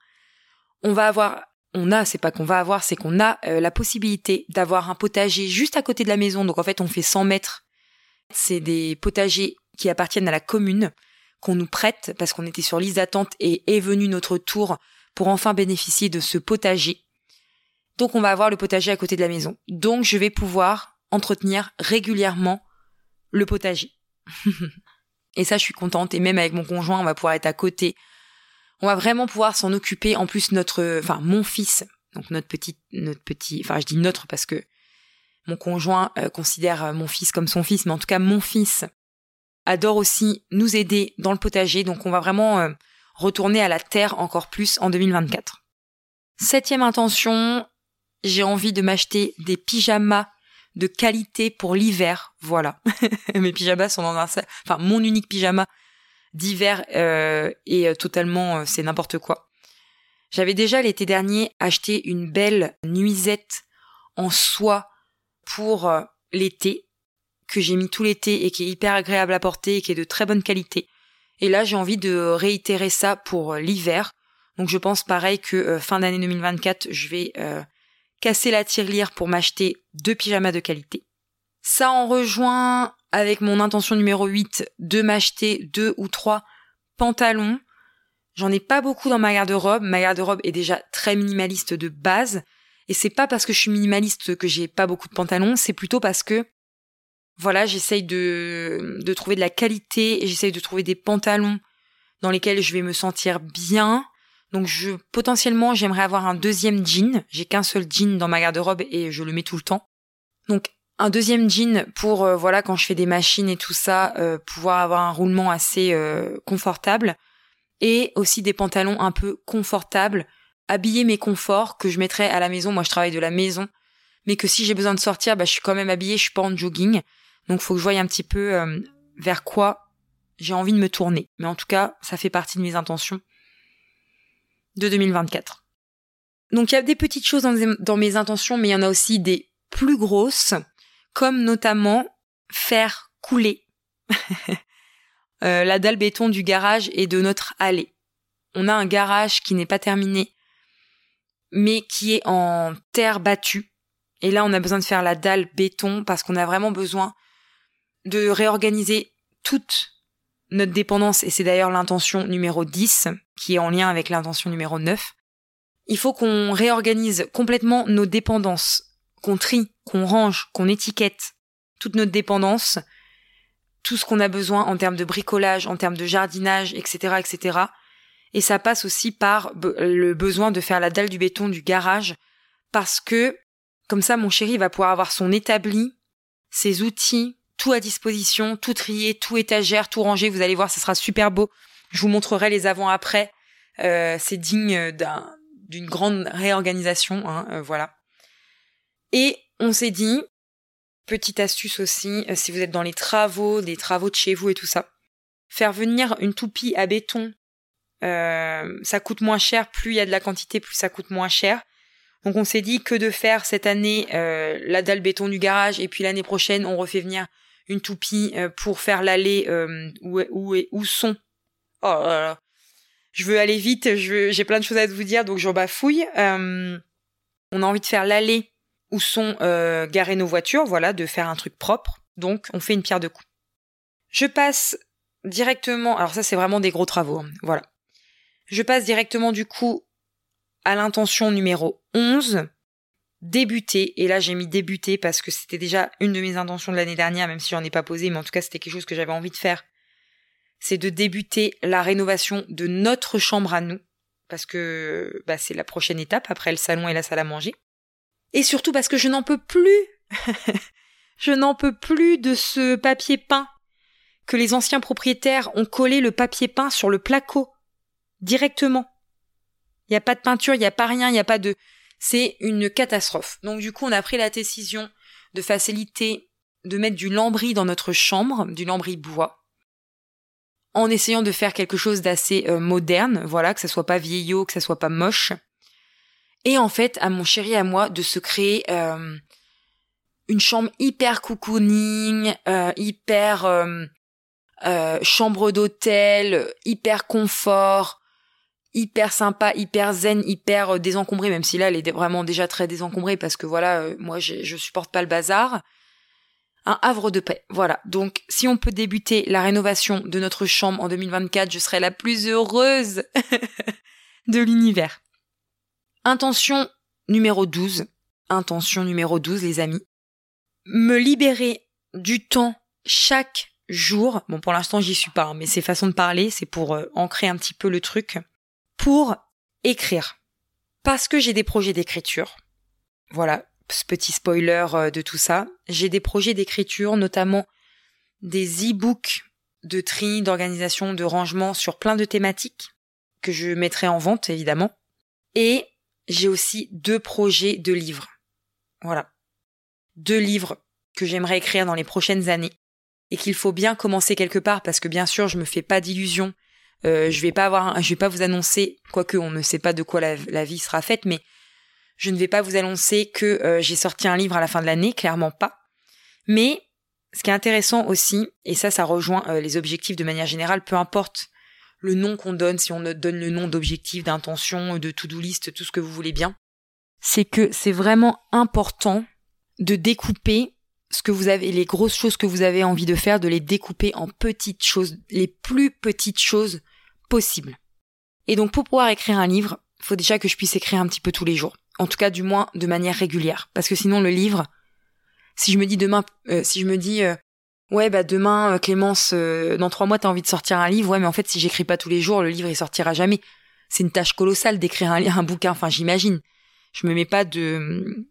On va avoir, on a, c'est pas qu'on va avoir, c'est qu'on a euh, la possibilité d'avoir un potager juste à côté de la maison. Donc en fait, on fait 100 mètres. C'est des potagers qui appartiennent à la commune qu'on nous prête parce qu'on était sur liste d'attente et est venu notre tour pour enfin bénéficier de ce potager. Donc on va avoir le potager à côté de la maison. Donc je vais pouvoir entretenir régulièrement le potager. et ça, je suis contente. Et même avec mon conjoint, on va pouvoir être à côté. On va vraiment pouvoir s'en occuper. En plus, notre, enfin, mon fils, donc notre petit, notre petit, enfin, je dis notre parce que mon conjoint euh, considère euh, mon fils comme son fils, mais en tout cas, mon fils adore aussi nous aider dans le potager. Donc, on va vraiment euh, retourner à la terre encore plus en 2024. Septième intention, j'ai envie de m'acheter des pyjamas de qualité pour l'hiver. Voilà. Mes pyjamas sont dans un enfin mon unique pyjama d'hiver est totalement c'est n'importe quoi. J'avais déjà l'été dernier acheté une belle nuisette en soie pour euh, l'été que j'ai mis tout l'été et qui est hyper agréable à porter et qui est de très bonne qualité. Et là, j'ai envie de réitérer ça pour l'hiver. Donc je pense pareil que fin d'année 2024, je vais casser la tirelire pour m'acheter deux pyjamas de qualité. Ça en rejoint avec mon intention numéro 8 de m'acheter deux ou trois pantalons. J'en ai pas beaucoup dans ma garde-robe. Ma garde-robe est déjà très minimaliste de base. Et c'est pas parce que je suis minimaliste que j'ai pas beaucoup de pantalons, c'est plutôt parce que, voilà, j'essaye de, trouver de la qualité et j'essaye de trouver des pantalons dans lesquels je vais me sentir bien, donc potentiellement j'aimerais avoir un deuxième jean. J'ai qu'un seul jean dans ma garde-robe et je le mets tout le temps. Donc un deuxième jean pour euh, voilà quand je fais des machines et tout ça euh, pouvoir avoir un roulement assez euh, confortable et aussi des pantalons un peu confortables, habiller mes conforts que je mettrais à la maison. Moi je travaille de la maison, mais que si j'ai besoin de sortir, bah je suis quand même habillée, je suis pas en jogging. Donc faut que je voie un petit peu vers quoi j'ai envie de me tourner. Mais en tout cas, ça fait partie de mes intentions de 2024. Donc il y a des petites choses dans, mes intentions, mais il y en a aussi des plus grosses, comme notamment faire couler euh, la dalle béton du garage et de notre allée. On a un garage qui n'est pas terminé, mais qui est en terre battue. Et là, on a besoin de faire la dalle béton parce qu'on a vraiment besoin de réorganiser toute notre dépendance, et c'est d'ailleurs l'intention numéro 10, qui est en lien avec l'intention numéro 9, il faut qu'on réorganise complètement nos dépendances, qu'on trie, qu'on range, qu'on étiquette toute notre dépendance, tout ce qu'on a besoin en termes de bricolage, en termes de jardinage, etc., etc. Et ça passe aussi par le besoin de faire la dalle du béton du garage, parce que comme ça, mon chéri va pouvoir avoir son établi, ses outils, tout à disposition, tout trié, tout étagère, tout rangé. Vous allez voir, ce sera super beau. Je vous montrerai les avant-après. Euh, c'est digne d'un, d'une grande réorganisation, hein, euh, voilà. Et on s'est dit, petite astuce aussi, euh, si vous êtes dans les travaux, des travaux de chez vous et tout ça, faire venir une toupie à béton Euh, ça coûte moins cher, plus il y a de la quantité, plus ça coûte moins cher. Donc on s'est dit que de faire cette année euh, la dalle béton du garage et puis l'année prochaine on refait venir une toupie euh, pour faire l'allée euh, où, où, où sont. Oh là là. Je veux aller vite, j'ai plein de choses à vous dire donc j'en bafouille. Euh, on a envie de faire l'allée où sont garées nos voitures, voilà, de faire un truc propre. Donc on fait une pierre de coups. Je passe directement, alors ça c'est vraiment des gros travaux, hein, voilà. Je passe directement du coup à l'intention numéro 11, débuter, et là j'ai mis débuter parce que c'était déjà une de mes intentions de l'année dernière, même si j'en ai pas posé, mais en tout cas c'était quelque chose que j'avais envie de faire, c'est de débuter la rénovation de notre chambre à nous, parce que bah, c'est la prochaine étape après le salon et la salle à manger. Et surtout parce que je n'en peux plus, je n'en peux plus de ce papier peint que les anciens propriétaires ont collé le papier peint sur le placo directement. Il n'y a pas de peinture, il n'y a pas rien, il n'y a pas de... C'est une catastrophe. Donc du coup, on a pris la décision de faciliter, de mettre du lambris dans notre chambre, du lambris bois, en essayant de faire quelque chose d'assez euh, moderne, voilà, que ça soit pas vieillot, que ça soit pas moche. Et en fait, à mon chéri à moi, de se créer euh, une chambre hyper cocooning, euh, hyper chambre d'hôtel, hyper confort, hyper sympa, hyper zen, hyper euh, désencombrée, même si là elle est vraiment déjà très désencombrée parce que voilà, euh, moi je supporte pas le bazar. Un havre de paix, voilà. Donc si on peut débuter la rénovation de notre chambre en 2024, je serai la plus heureuse de l'univers. Intention numéro 12. Intention numéro 12, les amis. Me libérer du temps chaque jour. Bon, pour l'instant, j'y suis pas, hein, mais c'est façon de parler, c'est pour euh, ancrer un petit peu le truc pour écrire. Parce que j'ai des projets d'écriture. Voilà, ce petit spoiler euh, de tout ça. J'ai des projets d'écriture, notamment des e-books de tri, d'organisation, de rangement sur plein de thématiques que je mettrai en vente, évidemment. Et j'ai aussi deux projets de livres. Voilà. Deux livres que j'aimerais écrire dans les prochaines années et qu'il faut bien commencer quelque part parce que bien sûr je me fais pas d'illusions euh, je vais pas avoir, je vais pas vous annoncer, quoique on ne sait pas de quoi la, vie sera faite, mais je ne vais pas vous annoncer que euh, j'ai sorti un livre à la fin de l'année, clairement pas. Mais ce qui est intéressant aussi, et ça, ça rejoint euh, les objectifs de manière générale, peu importe le nom qu'on donne, si on donne le nom d'objectif, d'intention, de to-do list, tout ce que vous voulez bien, c'est que c'est vraiment important de découper ce que vous avez, les grosses choses que vous avez envie de faire, de les découper en petites choses, les plus petites choses possibles. Et donc pour pouvoir écrire un livre, faut déjà que je puisse écrire un petit peu tous les jours. En tout cas, du moins de manière régulière. Parce que sinon, le livre, si je me dis demain, euh, si je me dis, euh, ouais, bah demain, euh, Clémence, dans trois mois, t'as envie de sortir un livre, ouais, mais en fait, si j'écris pas tous les jours, le livre, il sortira jamais. C'est une tâche colossale d'écrire un, un bouquin. Enfin, j'imagine. Je me mets pas de,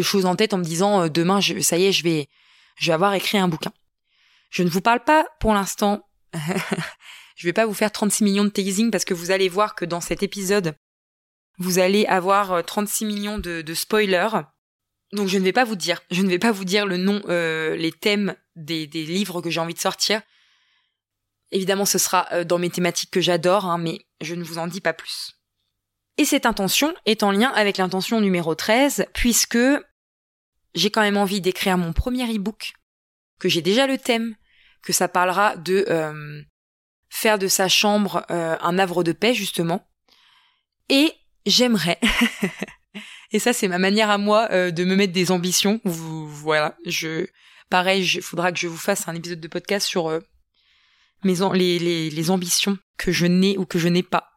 choses en tête en me disant, demain, ça y est, je vais, je vais avoir écrit un bouquin. Je ne vous parle pas pour l'instant Je vais pas vous faire 36 millions de teasing parce que vous allez voir que dans cet épisode, vous allez avoir 36 euh, millions de, spoilers. Donc je ne vais pas vous dire, je ne vais pas vous dire le nom, euh, les thèmes des, livres que j'ai envie de sortir. Évidemment, ce sera euh, dans mes thématiques que j'adore, hein, mais je ne vous en dis pas plus. Et cette intention est en lien avec l'intention numéro 13, puisque j'ai quand même envie d'écrire mon premier e-book, que j'ai déjà le thème, que ça parlera de faire de sa chambre euh, un havre de paix justement. Et j'aimerais, et ça c'est ma manière à moi euh, de me mettre des ambitions. Voilà, je, pareil, il faudra que je vous fasse un épisode de podcast sur euh, mes les, les, les ambitions que je n'ai ou que je n'ai pas.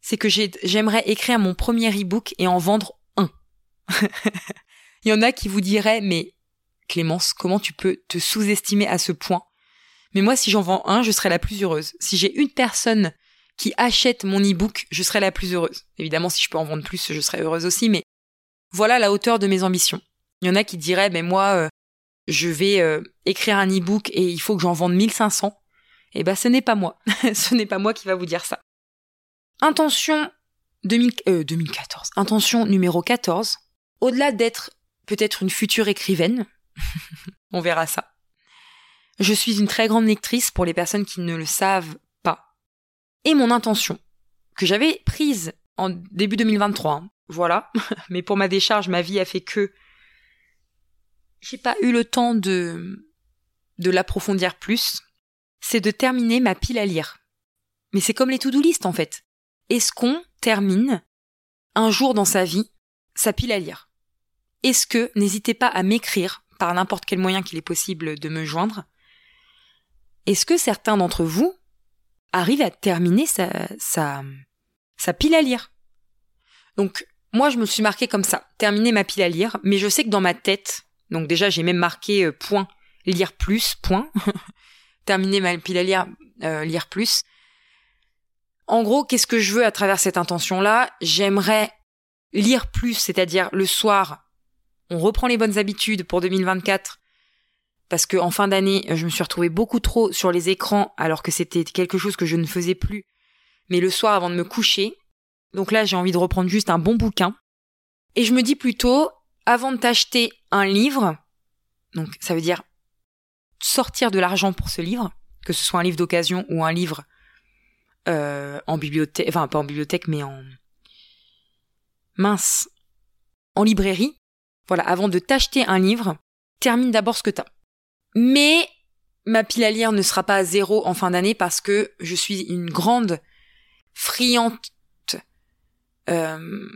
C'est que j'aimerais écrire mon premier e-book et en vendre un. il y en a qui vous diraient, mais Clémence, comment tu peux te sous-estimer à ce point? Mais moi, si j'en vends un, je serai la plus heureuse. Si j'ai une personne qui achète mon e-book, je serai la plus heureuse. Évidemment, si je peux en vendre plus, je serai heureuse aussi, mais voilà la hauteur de mes ambitions. Il y en a qui diraient, mais moi, euh, je vais euh, écrire un e-book et il faut que j'en vende 1500. Eh ben, ce n'est pas moi. ce n'est pas moi qui va vous dire ça. Intention 2014. Euh, Intention numéro 14. Au-delà d'être peut-être une future écrivaine, on verra ça. Je suis une très grande lectrice pour les personnes qui ne le savent pas. Et mon intention, que j'avais prise en début 2023. Hein. Voilà. Mais pour ma décharge, ma vie a fait que j'ai pas eu le temps de de l'approfondir plus. C'est de terminer ma pile à lire. Mais c'est comme les to-do list en fait. Est-ce qu'on termine un jour dans sa vie sa pile à lire? Est-ce que n'hésitez pas à m'écrire par n'importe quel moyen qu'il est possible de me joindre Est-ce que certains d'entre vous arrivent à terminer sa, pile à lire? Donc moi je me suis marqué comme ça, terminer ma pile à lire, mais je sais que dans ma tête, donc déjà j'ai même marqué euh, point lire plus, point, terminer ma pile à lire, euh, lire plus. En gros, qu'est-ce que je veux à travers cette intention-là? J'aimerais lire plus, c'est-à-dire le soir, on reprend les bonnes habitudes pour 2024, parce que en fin d'année, je me suis retrouvée beaucoup trop sur les écrans, alors que c'était quelque chose que je ne faisais plus. Mais le soir, avant de me coucher, donc là, j'ai envie de reprendre juste un bon bouquin. Et je me dis plutôt, avant de t'acheter un livre, donc ça veut dire sortir de l'argent pour ce livre, que ce soit un livre d'occasion ou un livre euh, en bibliothèque, enfin pas en bibliothèque, mais en mince, en librairie. Voilà, avant de t'acheter un livre, termine d'abord ce que t'as. Mais ma pile à lire ne sera pas à zéro en fin d'année parce que je suis une grande friante euh,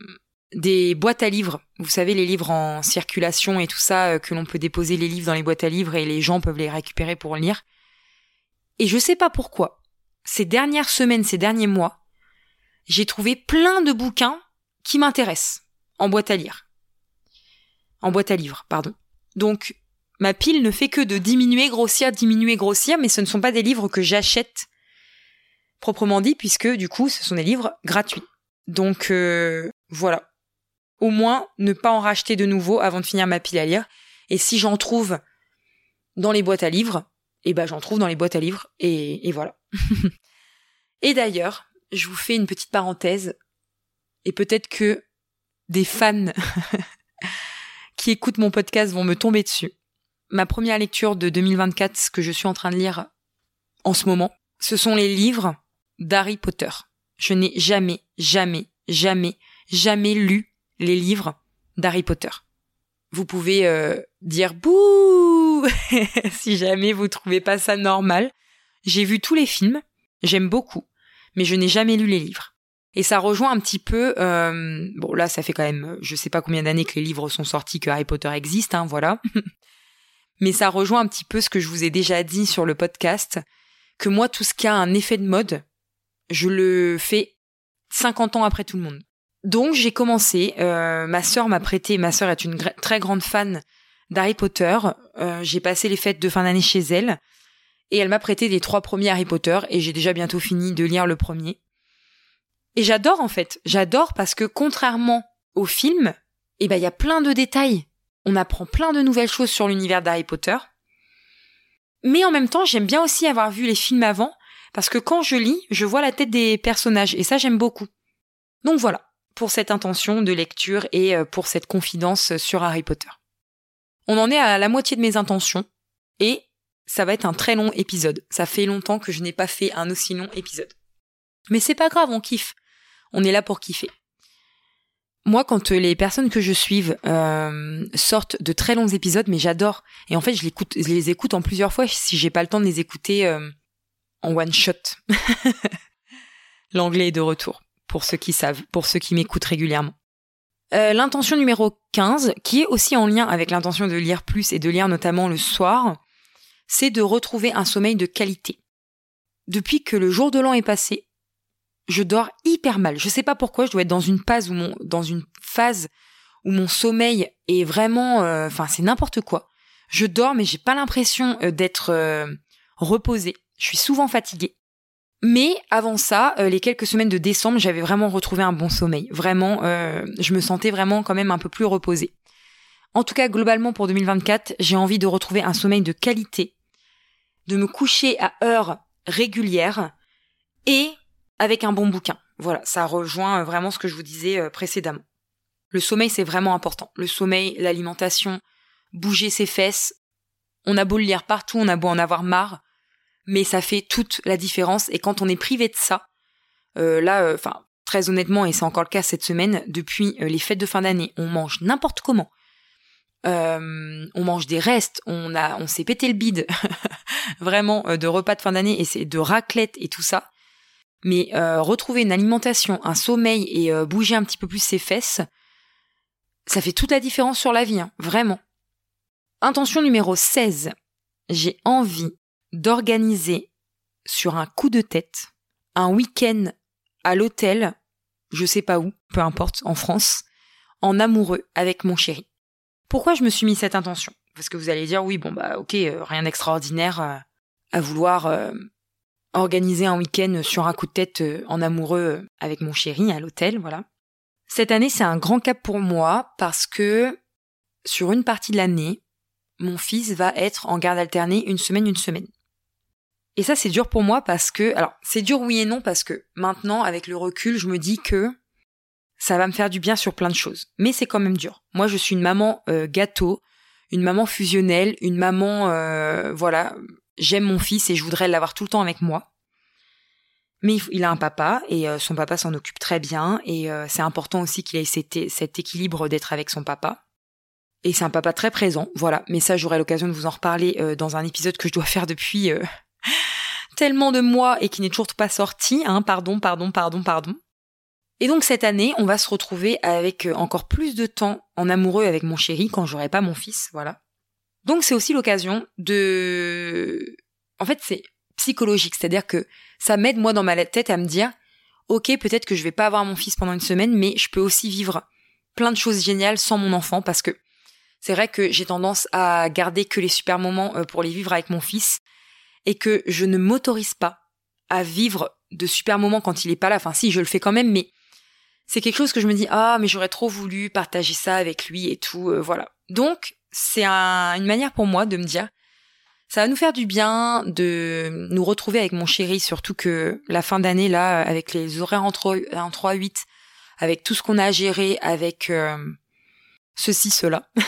des boîtes à livres. Vous savez, les livres en circulation et tout ça, euh, que l'on peut déposer les livres dans les boîtes à livres et les gens peuvent les récupérer pour lire. Et je sais pas pourquoi, ces dernières semaines, ces derniers mois, j'ai trouvé plein de bouquins qui m'intéressent en boîte à lire. En boîte à livres, pardon. Donc, ma pile ne fait que de diminuer, grossir, diminuer, grossir, mais ce ne sont pas des livres que j'achète proprement dit, puisque du coup, ce sont des livres gratuits. Donc, euh, voilà. Au moins, ne pas en racheter de nouveau avant de finir ma pile à lire. Et si j'en trouve dans les boîtes à livres, eh ben j'en trouve dans les boîtes à livres et, et voilà. et d'ailleurs, je vous fais une petite parenthèse et peut-être que des fans qui écoutent mon podcast vont me tomber dessus. Ma première lecture de 2024, ce que je suis en train de lire en ce moment, ce sont les livres d'Harry Potter. Je n'ai jamais, jamais, jamais, jamais lu les livres d'Harry Potter. Vous pouvez euh, dire bouh si jamais vous trouvez pas ça normal. J'ai vu tous les films, j'aime beaucoup, mais je n'ai jamais lu les livres. Et ça rejoint un petit peu, euh, bon là ça fait quand même, je sais pas combien d'années que les livres sont sortis, que Harry Potter existe, hein, voilà. Mais ça rejoint un petit peu ce que je vous ai déjà dit sur le podcast, que moi tout ce qui a un effet de mode, je le fais 50 ans après tout le monde. Donc j'ai commencé, euh, ma sœur m'a prêté, ma sœur est une très grande fan d'Harry Potter, euh, j'ai passé les fêtes de fin d'année chez elle, et elle m'a prêté les trois premiers Harry Potter, et j'ai déjà bientôt fini de lire le premier. Et j'adore en fait, j'adore parce que contrairement au film, eh ben il y a plein de détails. On apprend plein de nouvelles choses sur l'univers d'Harry Potter. Mais en même temps, j'aime bien aussi avoir vu les films avant parce que quand je lis, je vois la tête des personnages et ça j'aime beaucoup. Donc voilà, pour cette intention de lecture et euh, pour cette confidence sur Harry Potter. On en est à la moitié de mes intentions et ça va être un très long épisode. Ça fait longtemps que je n'ai pas fait un aussi long épisode. Mais c'est pas grave, on kiffe on est là pour kiffer. Moi, quand euh, les personnes que je suive euh, sortent de très longs épisodes, mais j'adore. Et en fait, je, les écoute en plusieurs fois si j'ai pas le temps de les écouter euh, en one shot. L'anglais est de retour, pour ceux qui savent, pour ceux qui m'écoutent régulièrement. l'intention numéro 15, qui est aussi en lien avec l'intention de lire plus et de lire notamment le soir, c'est de retrouver un sommeil de qualité. Depuis que le jour de l'an est passé, je dors hyper mal. Je sais pas pourquoi, je dois être dans une phase où mon, dans une phase où mon sommeil est vraiment, euh, enfin, c'est n'importe quoi. Je dors, mais j'ai pas l'impression euh, d'être euh, reposée. Je suis souvent fatiguée. Mais avant ça, les quelques semaines de décembre, j'avais vraiment retrouvé un bon sommeil. Vraiment, je me sentais vraiment quand même un peu plus reposée. En tout cas, globalement pour 2024, j'ai envie de retrouver un sommeil de qualité, de me coucher à heure régulière et avec un bon bouquin. Voilà, ça rejoint euh, vraiment ce que je vous disais euh, précédemment. Le sommeil, c'est vraiment important. Le sommeil, l'alimentation, bouger ses fesses. On a beau le lire partout, on a beau en avoir marre, mais ça fait toute la différence. Et quand on est privé de ça, euh, là, enfin, très honnêtement, et c'est encore le cas cette semaine, depuis les fêtes de fin d'année, on mange n'importe comment. on mange des restes, on a, on s'est pété le bide, vraiment de repas de fin d'année et c'est de raclette et tout ça. Mais retrouver une alimentation, un sommeil et bouger un petit peu plus ses fesses, ça fait toute la différence sur la vie, hein, vraiment. Intention numéro 16. J'ai envie d'organiser sur un coup de tête un week-end à l'hôtel, je sais pas où, peu importe, en France, en amoureux avec mon chéri. Pourquoi je me suis mis cette intention? Parce que vous allez dire oui, bon bah ok, euh, rien d'extraordinaire euh, à vouloir euh, organiser un week-end sur un coup de tête en amoureux avec mon chéri à l'hôtel, voilà. Cette année, c'est un grand cap pour moi parce que sur une partie de l'année, mon fils va être en garde alternée une semaine, une semaine. Et ça, c'est dur pour moi parce que, alors, c'est dur oui et non parce que maintenant, avec le recul, je me dis que ça va me faire du bien sur plein de choses. Mais c'est quand même dur. Moi, je suis une maman euh, gâteau, une maman fusionnelle, une maman, euh, voilà, j'aime mon fils et je voudrais l'avoir tout le temps avec moi. Mais il a un papa et euh, son papa s'en occupe très bien et c'est important aussi qu'il ait cet équilibre d'être avec son papa. Et c'est un papa très présent, voilà. Mais ça, j'aurai l'occasion de vous en reparler euh, dans un épisode que je dois faire depuis euh, tellement de mois et qui n'est toujours pas sorti. Hein, pardon, pardon, pardon, pardon. Et donc cette année, on va se retrouver avec euh, encore plus de temps en amoureux avec mon chéri quand j'aurai pas mon fils, voilà. Donc c'est aussi l'occasion de... En fait, c'est psychologique, c'est-à-dire que ça m'aide moi dans ma tête à me dire, ok, peut-être que je vais pas avoir mon fils pendant une semaine, mais je peux aussi vivre plein de choses géniales sans mon enfant parce que c'est vrai que j'ai tendance à garder que les super moments euh, pour les vivre avec mon fils et que je ne m'autorise pas à vivre de super moments quand il est pas là. Enfin, si, je le fais quand même, mais c'est quelque chose que je me dis, ah, mais j'aurais trop voulu partager ça avec lui et tout, euh, voilà. Donc, c'est une manière pour moi de me dire, ça va nous faire du bien de nous retrouver avec mon chéri, surtout que la fin d'année, là, avec les horaires en 3-8, avec tout ce qu'on a à gérer, avec euh, ceci, cela.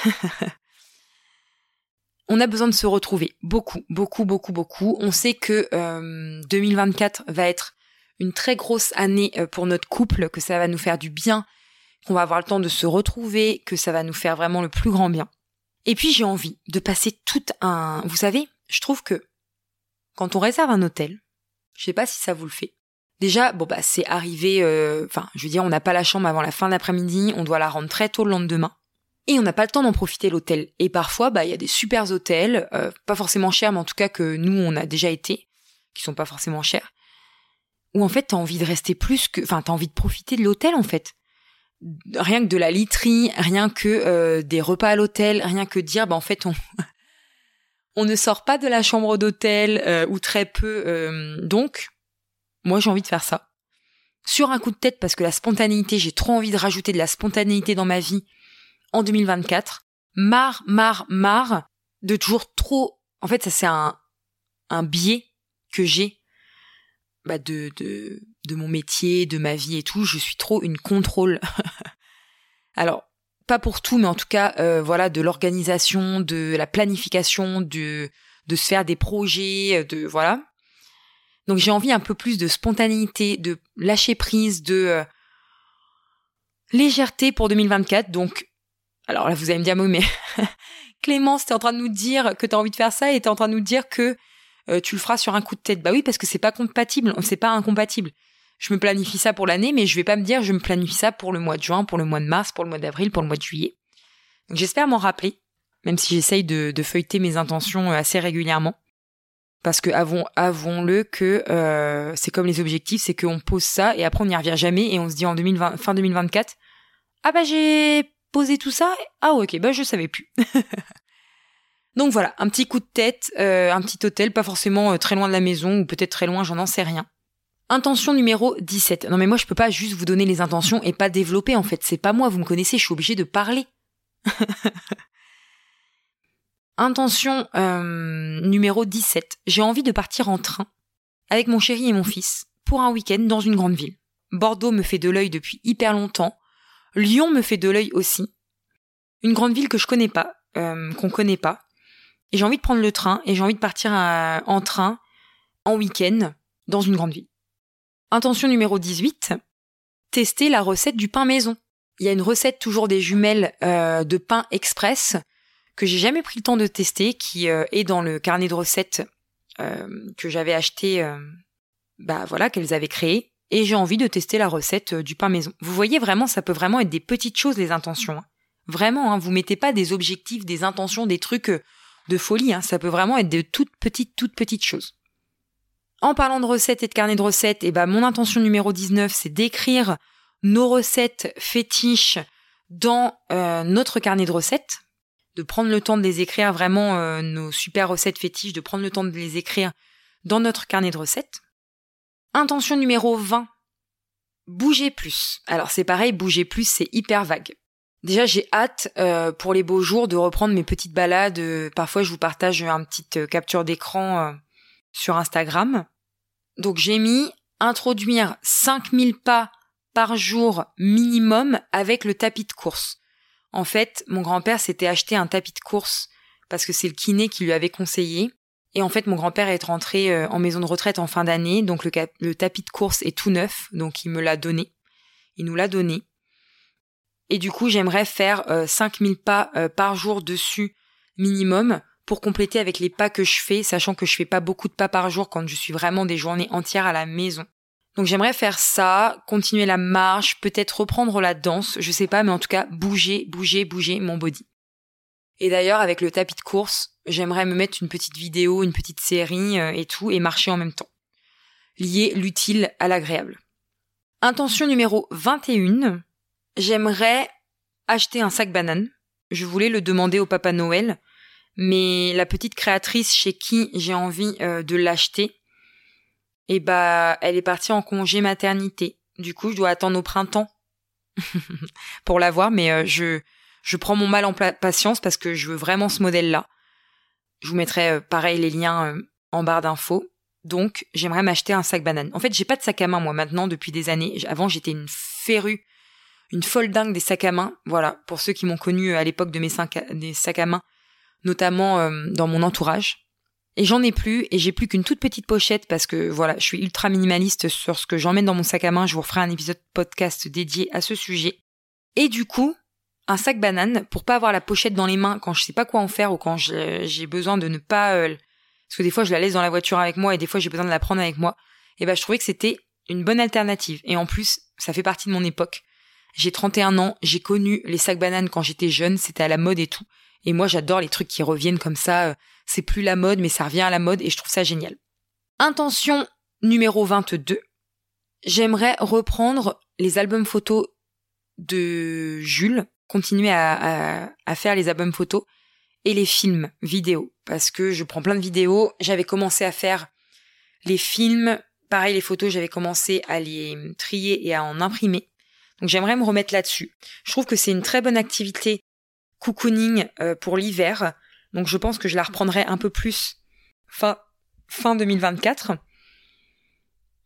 on a besoin de se retrouver beaucoup, beaucoup, beaucoup, beaucoup. On sait que 2024 euh, va être une très grosse année euh, pour notre couple, que ça va nous faire du bien, qu'on va avoir le temps de se retrouver, que ça va nous faire vraiment le plus grand bien. Et puis j'ai envie de passer tout un... Vous savez, je trouve que quand on réserve un hôtel, je sais pas si ça vous le fait. Déjà, bon bah c'est arrivé, euh, enfin je veux dire, on n'a pas la chambre avant la fin de l'après-midi, on doit la rendre très tôt le lendemain et on n'a pas le temps d'en profiter l'hôtel. Et parfois, bah, il y a des super hôtels, euh, pas forcément chers, mais en tout cas que nous, on a déjà été, qui sont pas forcément chers, où en fait, t'as envie de rester plus que, enfin, t'as envie de profiter de l'hôtel, en fait. Rien que de la literie, rien que euh, des repas à l'hôtel, rien que dire, bah, en fait, on, on ne sort pas de la chambre d'hôtel, euh, ou très peu, donc, moi, j'ai envie de faire ça. Sur un coup de tête, parce que la spontanéité, j'ai trop envie de rajouter de la spontanéité dans ma vie, en 2024. Marre, marre, marre de toujours trop. En fait, ça c'est un un biais que j'ai bah, de, de de mon métier, de ma vie et tout. Je suis trop une contrôle. Alors pas pour tout, mais en tout cas, euh, voilà, de l'organisation, de la planification, de de se faire des projets, de voilà. Donc j'ai envie un peu plus de spontanéité, de lâcher prise, de euh, légèreté pour 2024. Donc alors là, vous allez me dire, mais Clémence, t'es en train de nous dire que t'as envie de faire ça et t'es en train de nous dire que euh, tu le feras sur un coup de tête. Bah oui, parce que c'est pas compatible, c'est pas incompatible. Je me planifie ça pour l'année, mais je vais pas me dire je me planifie ça pour le mois de juin, pour le mois de mars, pour le mois d'avril, pour le mois de juillet. J'espère m'en rappeler, même si j'essaye de, feuilleter mes intentions euh, assez régulièrement. Parce que avons, avouons-le que euh, c'est comme les objectifs, c'est qu'on pose ça et après on n'y revient jamais et on se dit en 2020, fin 2024, ah bah j'ai poser tout ça Ah ok, bah je savais plus. Donc voilà, un petit coup de tête, euh, un petit hôtel, pas forcément très loin de la maison, ou peut-être très loin, j'en en sais rien. Intention numéro 17. Non mais moi je peux pas juste vous donner les intentions et pas développer en fait, c'est pas moi, vous me connaissez, je suis obligée de parler. Intention euh, numéro 17. J'ai envie de partir en train avec mon chéri et mon fils pour un week-end dans une grande ville. Bordeaux me fait de l'œil depuis hyper longtemps. Lyon me fait de l'œil aussi. Une grande ville que je connais pas, euh, qu'on connaît pas. Et j'ai envie de prendre le train et j'ai envie de partir en train en week-end dans une grande ville. Intention numéro 18. tester la recette du pain maison. Il y a une recette toujours des jumelles euh, de pain express que j'ai jamais pris le temps de tester, qui euh, est dans le carnet de recettes euh, que j'avais acheté, bah voilà, qu'elles avaient créé. Et j'ai envie de tester la recette du pain maison. Vous voyez vraiment, ça peut vraiment être des petites choses, les intentions. Hein. Vraiment, hein, vous mettez pas des objectifs, des intentions, des trucs de folie. Hein. Ça peut vraiment être de toutes petites, toutes petites choses. En parlant de recettes et de carnet de recettes, et eh ben mon intention numéro 19, c'est d'écrire nos recettes fétiches dans euh, notre carnet de recettes, de prendre le temps de les écrire vraiment euh, nos super recettes fétiches, de prendre le temps de les écrire dans notre carnet de recettes. Intention numéro 20, bouger plus. Alors c'est pareil, bouger plus, c'est hyper vague. Déjà, j'ai hâte euh, pour les beaux jours de reprendre mes petites balades. parfois, je vous partage une petite capture d'écran sur Instagram. Donc, j'ai mis introduire 5000 pas par jour minimum avec le tapis de course. En fait, mon grand-père s'était acheté un tapis de course parce que c'est le kiné qui lui avait conseillé. Et en fait, mon grand-père est rentré euh, en maison de retraite en fin d'année, donc le, tapis de course est tout neuf, donc il me l'a donné. Il nous l'a donné. Et du coup, j'aimerais faire 5000 euh, pas euh, par jour dessus minimum pour compléter avec les pas que je fais, sachant que je fais pas beaucoup de pas par jour quand je suis vraiment des journées entières à la maison. Donc j'aimerais faire ça, continuer la marche, peut-être reprendre la danse, je sais pas, mais en tout cas bouger, bouger, bouger mon body. Et d'ailleurs avec le tapis de course, j'aimerais me mettre une petite vidéo, une petite série euh, et tout, et marcher en même temps. Lier l'utile à l'agréable. Intention numéro 21, j'aimerais acheter un sac banane. Je voulais le demander au Papa Noël, mais la petite créatrice chez qui j'ai envie euh, de l'acheter et bah elle est partie en congé maternité. Du coup, je dois attendre au printemps pour l'avoir, mais euh, je je prends mon mal en patience parce que je veux vraiment ce modèle-là. Je vous mettrai euh, pareil les liens en barre d'infos. Donc, j'aimerais m'acheter un sac banane. En fait, j'ai pas de sac à main moi maintenant depuis des années. Avant, j'étais une férue, une folle dingue des sacs à main. Voilà, pour ceux qui m'ont connu à l'époque de mes sacs à main, notamment dans mon entourage. Et j'en ai plus, et j'ai plus qu'une toute petite pochette parce que voilà, je suis ultra minimaliste sur ce que j'emmène dans mon sac à main. Je vous referai un épisode podcast dédié à ce sujet. Et du coup, un sac banane pour pas avoir la pochette dans les mains quand je sais pas quoi en faire ou quand j'ai besoin de ne pas, euh, parce que des fois je la laisse dans la voiture avec moi et des fois j'ai besoin de la prendre avec moi. Et ben je trouvais que c'était une bonne alternative. Et en plus, ça fait partie de mon époque. J'ai 31 ans, j'ai connu les sacs bananes quand j'étais jeune, c'était à la mode et tout. Et moi, j'adore les trucs qui reviennent comme ça. Euh, c'est plus la mode, mais ça revient à la mode et je trouve ça génial. Intention numéro 22. J'aimerais reprendre les albums photos de Jules, continuer à, à, faire les albums photos et les films vidéo parce que je prends plein de vidéos. J'avais commencé à faire les films, pareil les photos, j'avais commencé à les trier et à en imprimer. Donc j'aimerais me remettre là-dessus. Je trouve que c'est une très bonne activité cocooning euh, pour l'hiver. Donc je pense que je la reprendrai un peu plus fin, fin 2024.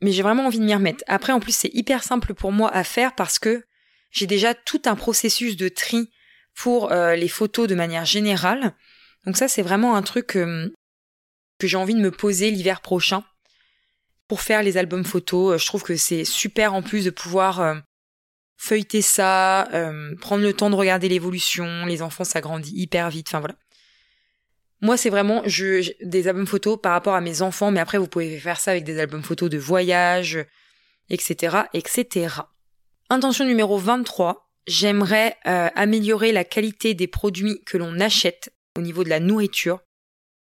Mais j'ai vraiment envie de m'y remettre. Après, en plus, c'est hyper simple pour moi à faire parce que j'ai déjà tout un processus de tri pour euh, les photos de manière générale. Donc ça, c'est vraiment un truc euh, que j'ai envie de me poser l'hiver prochain pour faire les albums photos. Je trouve que c'est super en plus de pouvoir feuilleter ça, euh, prendre le temps de regarder l'évolution, les enfants s'agrandissent hyper vite, enfin voilà. Moi, c'est vraiment des albums photos par rapport à mes enfants, mais après, vous pouvez faire ça avec des albums photos de voyage, etc., etc. Intention numéro 23, j'aimerais euh, améliorer la qualité des produits que l'on achète au niveau de la nourriture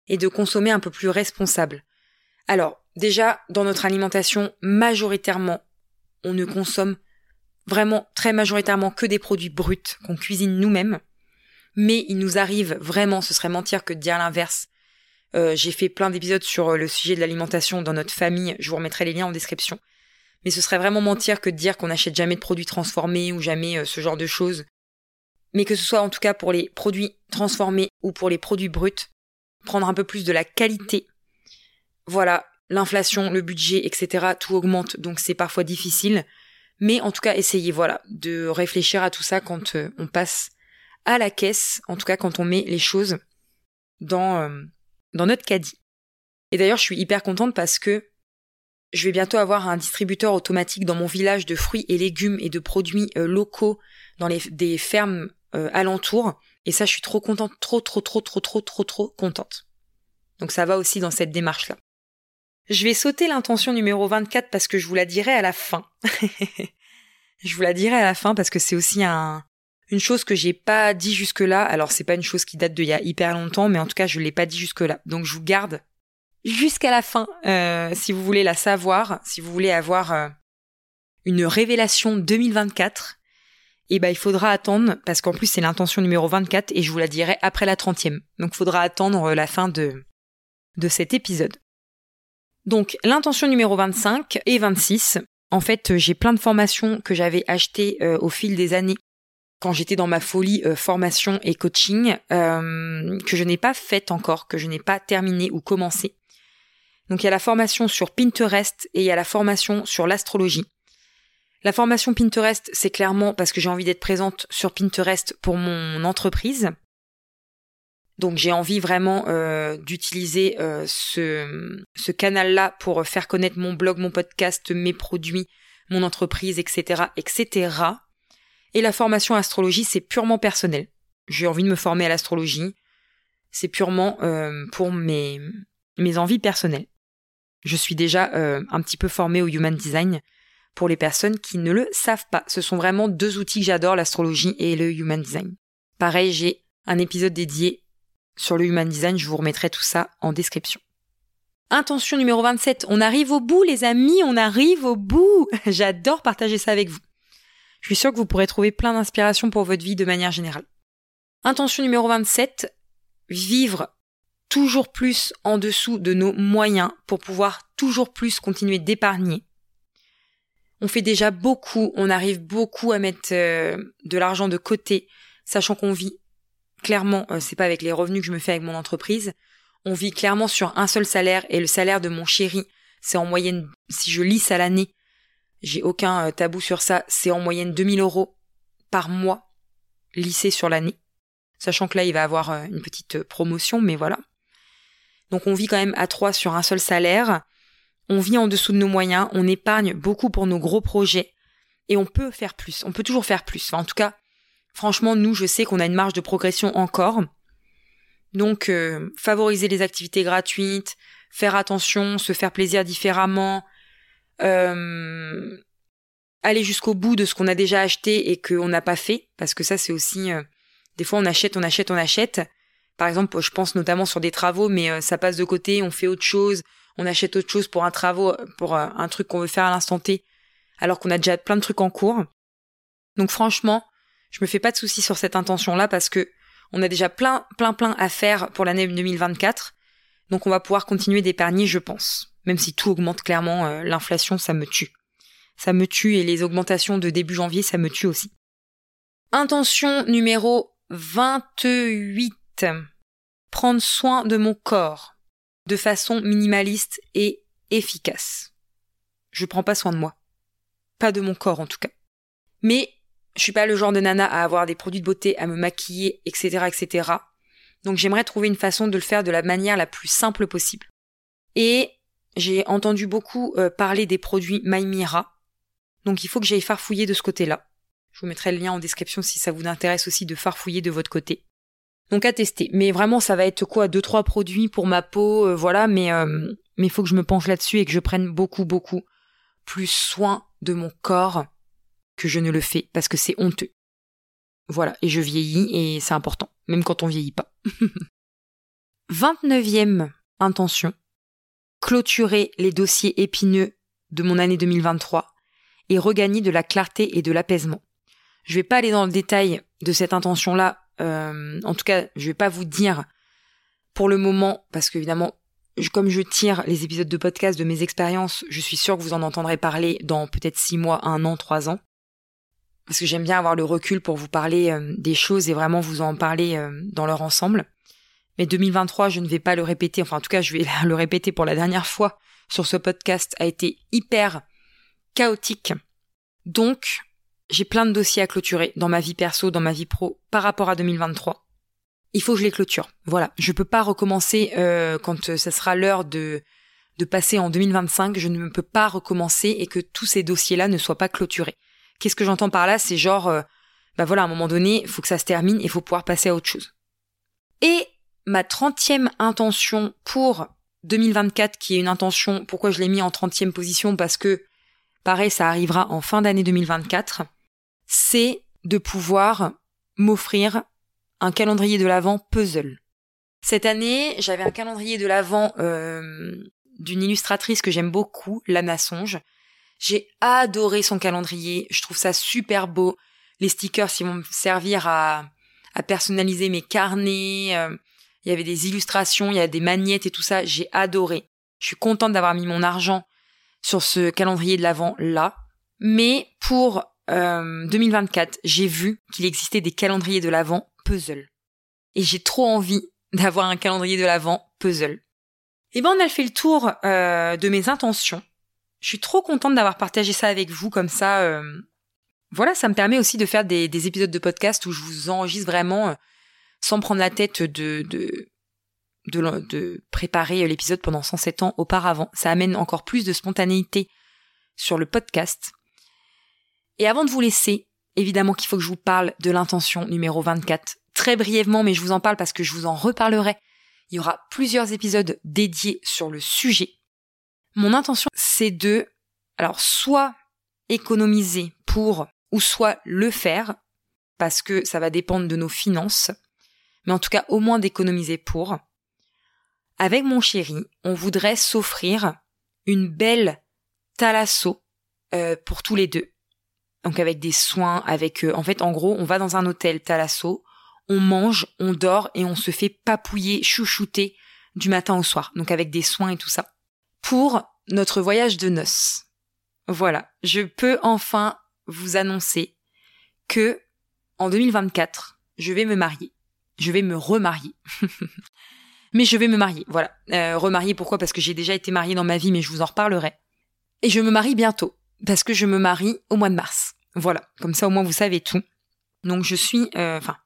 et de consommer un peu plus responsable. Alors, déjà, dans notre alimentation, majoritairement, on ne consomme vraiment très majoritairement que des produits bruts qu'on cuisine nous-mêmes. Mais il nous arrive vraiment, ce serait mentir que de dire l'inverse. Euh, j'ai fait plein d'épisodes sur euh, le sujet de l'alimentation dans notre famille, je vous remettrai les liens en description. Mais ce serait vraiment mentir que de dire qu'on n'achète jamais de produits transformés ou jamais euh, ce genre de choses. Mais que ce soit en tout cas pour les produits transformés ou pour les produits bruts, prendre un peu plus de la qualité. Voilà, l'inflation, le budget, etc., tout augmente, donc c'est parfois difficile. Mais en tout cas, essayez, voilà, de réfléchir à tout ça quand euh, on passe à la caisse, en tout cas quand on met les choses dans, euh, dans notre caddie. Et d'ailleurs, je suis hyper contente parce que je vais bientôt avoir un distributeur automatique dans mon village de fruits et légumes et de produits euh, locaux dans les des fermes alentours. Et ça, je suis trop contente, trop, trop, trop, trop, trop, trop, trop contente. Donc ça va aussi dans cette démarche-là. Je vais sauter l'intention numéro 24 parce que je vous la dirai à la fin. je vous la dirai à la fin parce que c'est aussi un, une chose que j'ai pas dit jusque là. Alors c'est pas une chose qui date d'il y a hyper longtemps, mais en tout cas je l'ai pas dit jusque là. Donc je vous garde jusqu'à la fin euh, si vous voulez la savoir, si vous voulez avoir euh, une révélation 2024. Et eh ben il faudra attendre parce qu'en plus c'est l'intention numéro 24 et je vous la dirai après la 30e. Donc faudra attendre la fin de de cet épisode. Donc l'intention numéro 25 et 26, en fait j'ai plein de formations que j'avais achetées euh, au fil des années quand j'étais dans ma folie euh, formation et coaching, euh, que je n'ai pas faite encore, que je n'ai pas terminé ou commencé. Donc il y a la formation sur Pinterest et il y a la formation sur l'astrologie. La formation Pinterest, c'est clairement parce que j'ai envie d'être présente sur Pinterest pour mon entreprise. Donc j'ai envie vraiment euh, d'utiliser ce, ce canal-là pour faire connaître mon blog, mon podcast, mes produits, mon entreprise, etc., etc. Et la formation astrologie, c'est purement personnel. J'ai envie de me former à l'astrologie. C'est purement euh, pour mes, mes envies personnelles. Je suis déjà euh, un petit peu formée au Human Design pour les personnes qui ne le savent pas. Ce sont vraiment deux outils que j'adore, l'astrologie et le Human Design. Pareil, j'ai un épisode dédié sur le Human Design, je vous remettrai tout ça en description. Intention numéro 27, on arrive au bout les amis, on arrive au bout. J'adore partager ça avec vous. Je suis sûre que vous pourrez trouver plein d'inspiration pour votre vie de manière générale. Intention numéro 27, vivre toujours plus en dessous de nos moyens pour pouvoir toujours plus continuer d'épargner. On fait déjà beaucoup, on arrive beaucoup à mettre euh, de l'argent de côté, sachant qu'on vit clairement, euh, c'est pas avec les revenus que je me fais avec mon entreprise, on vit clairement sur un seul salaire et le salaire de mon chéri, c'est en moyenne, si je lisse à l'année, j'ai aucun euh, tabou sur ça, c'est en moyenne 2000 euros par mois lissé sur l'année. Sachant que là, il va avoir euh, une petite promotion, mais voilà. Donc on vit quand même à trois sur un seul salaire. On vit en dessous de nos moyens, on épargne beaucoup pour nos gros projets. Et on peut faire plus, on peut toujours faire plus. En tout cas, franchement, nous, je sais qu'on a une marge de progression encore. Donc, favoriser les activités gratuites, faire attention, se faire plaisir différemment, euh, aller jusqu'au bout de ce qu'on a déjà acheté et qu'on n'a pas fait, parce que ça c'est aussi euh, des fois on achète, on achète, on achète. Par exemple, je pense notamment sur des travaux, mais euh, ça passe de côté, on fait autre chose, on achète autre chose pour un travaux, pour un truc qu'on veut faire à l'instant T, alors qu'on a déjà plein de trucs en cours. Donc franchement, je me fais pas de soucis sur cette intention-là parce que on a déjà plein, plein, plein à faire pour l'année 2024. Donc on va pouvoir continuer d'épargner, je pense même si tout augmente clairement, euh, l'inflation, ça me tue. Ça me tue et les augmentations de début janvier, ça me tue aussi. Intention numéro 28. Prendre soin de mon corps de façon minimaliste et efficace. Je prends pas soin de moi. Pas de mon corps en tout cas. Mais je suis pas le genre de nana à avoir des produits de beauté, à me maquiller, etc., etc. Donc j'aimerais trouver une façon de le faire de la manière la plus simple possible. Et j'ai entendu beaucoup euh, parler des produits Maimira. Donc il faut que j'aille farfouiller de ce côté-là. Je vous mettrai le lien en description si ça vous intéresse aussi de farfouiller de votre côté. Donc à tester. Mais vraiment, ça va être quoi? Deux, trois produits pour ma peau, euh, voilà, mais euh, mais il faut que je me penche là-dessus et que je prenne beaucoup, beaucoup plus soin de mon corps que je ne le fais, parce que c'est honteux. Voilà, et je vieillis et c'est important, même quand on vieillit pas. 29e intention, clôturer les dossiers épineux de mon année 2023 et regagner de la clarté et de l'apaisement. Je vais pas aller dans le détail de cette intention-là. Euh, en tout cas, je vais pas vous dire pour le moment, parce qu'évidemment, comme je tire les épisodes de podcast de mes expériences, je suis sûre que vous en entendrez parler dans peut-être six mois, un an, trois ans. Parce que j'aime bien avoir le recul pour vous parler euh, des choses et vraiment vous en parler euh, dans leur ensemble. Mais 2023, je ne vais pas le répéter, enfin en tout cas je vais le répéter pour la dernière fois sur ce podcast, a été hyper chaotique. Donc, j'ai plein de dossiers à clôturer dans ma vie perso, dans ma vie pro, par rapport à 2023. Il faut que je les clôture. Voilà, je peux pas recommencer euh, quand ça sera l'heure de de passer en 2025, je ne peux pas recommencer et que tous ces dossiers-là ne soient pas clôturés. Qu'est-ce que j'entends par là C'est genre, euh, bah voilà, à un moment donné, faut que ça se termine et faut pouvoir passer à autre chose. Et ma trentième intention pour 2024, qui est une intention, pourquoi je l'ai mis en trentième position Parce que, pareil, ça arrivera en fin d'année 2024, c'est de pouvoir m'offrir un calendrier de l'Avent puzzle. Cette année, j'avais un calendrier de l'Avent euh, d'une illustratrice que j'aime beaucoup, Lana Songe. J'ai adoré son calendrier, je trouve ça super beau. Les stickers, ils vont me servir à, à personnaliser mes carnets. Euh, il y avait des illustrations, il y a des magnettes et tout ça. J'ai adoré. Je suis contente d'avoir mis mon argent sur ce calendrier de l'Avent là. Mais pour 2024, euh, j'ai vu qu'il existait des calendriers de l'Avent puzzle. Et j'ai trop envie d'avoir un calendrier de l'Avent puzzle. Et eh ben on a fait le tour euh, de mes intentions. Je suis trop contente d'avoir partagé ça avec vous comme ça. Euh, voilà, ça me permet aussi de faire des, des, épisodes de podcast où je vous enregistre vraiment sans prendre la tête de, de, préparer l'épisode pendant 107 ans auparavant. Ça amène encore plus de spontanéité sur le podcast. Et avant de vous laisser, évidemment qu'il faut que je vous parle de l'intention numéro 24. Très brièvement, mais je vous en parle parce que je vous en reparlerai. Il y aura plusieurs épisodes dédiés sur le sujet. Mon intention, c'est de, alors, soit économiser pour, ou soit le faire, parce que ça va dépendre de nos finances, mais en tout cas au moins d'économiser pour. Avec mon chéri, on voudrait s'offrir une belle thalasso euh, pour tous les deux. Donc avec des soins, avec euh, en fait en gros on va dans un hôtel thalasso, on mange, on dort et on se fait papouiller, chouchouter du matin au soir. Donc avec des soins et tout ça. Pour notre voyage de noces. Voilà, je peux enfin vous annoncer que en 2024, je vais me marier je vais me remarier. mais je vais me marier, voilà. Euh, remarier pourquoi? Parce que j'ai déjà été mariée dans ma vie, mais je vous en reparlerai. Et je me marie bientôt, parce que je me marie au mois de mars. Voilà, comme ça au moins vous savez tout. Donc je suis, euh, enfin,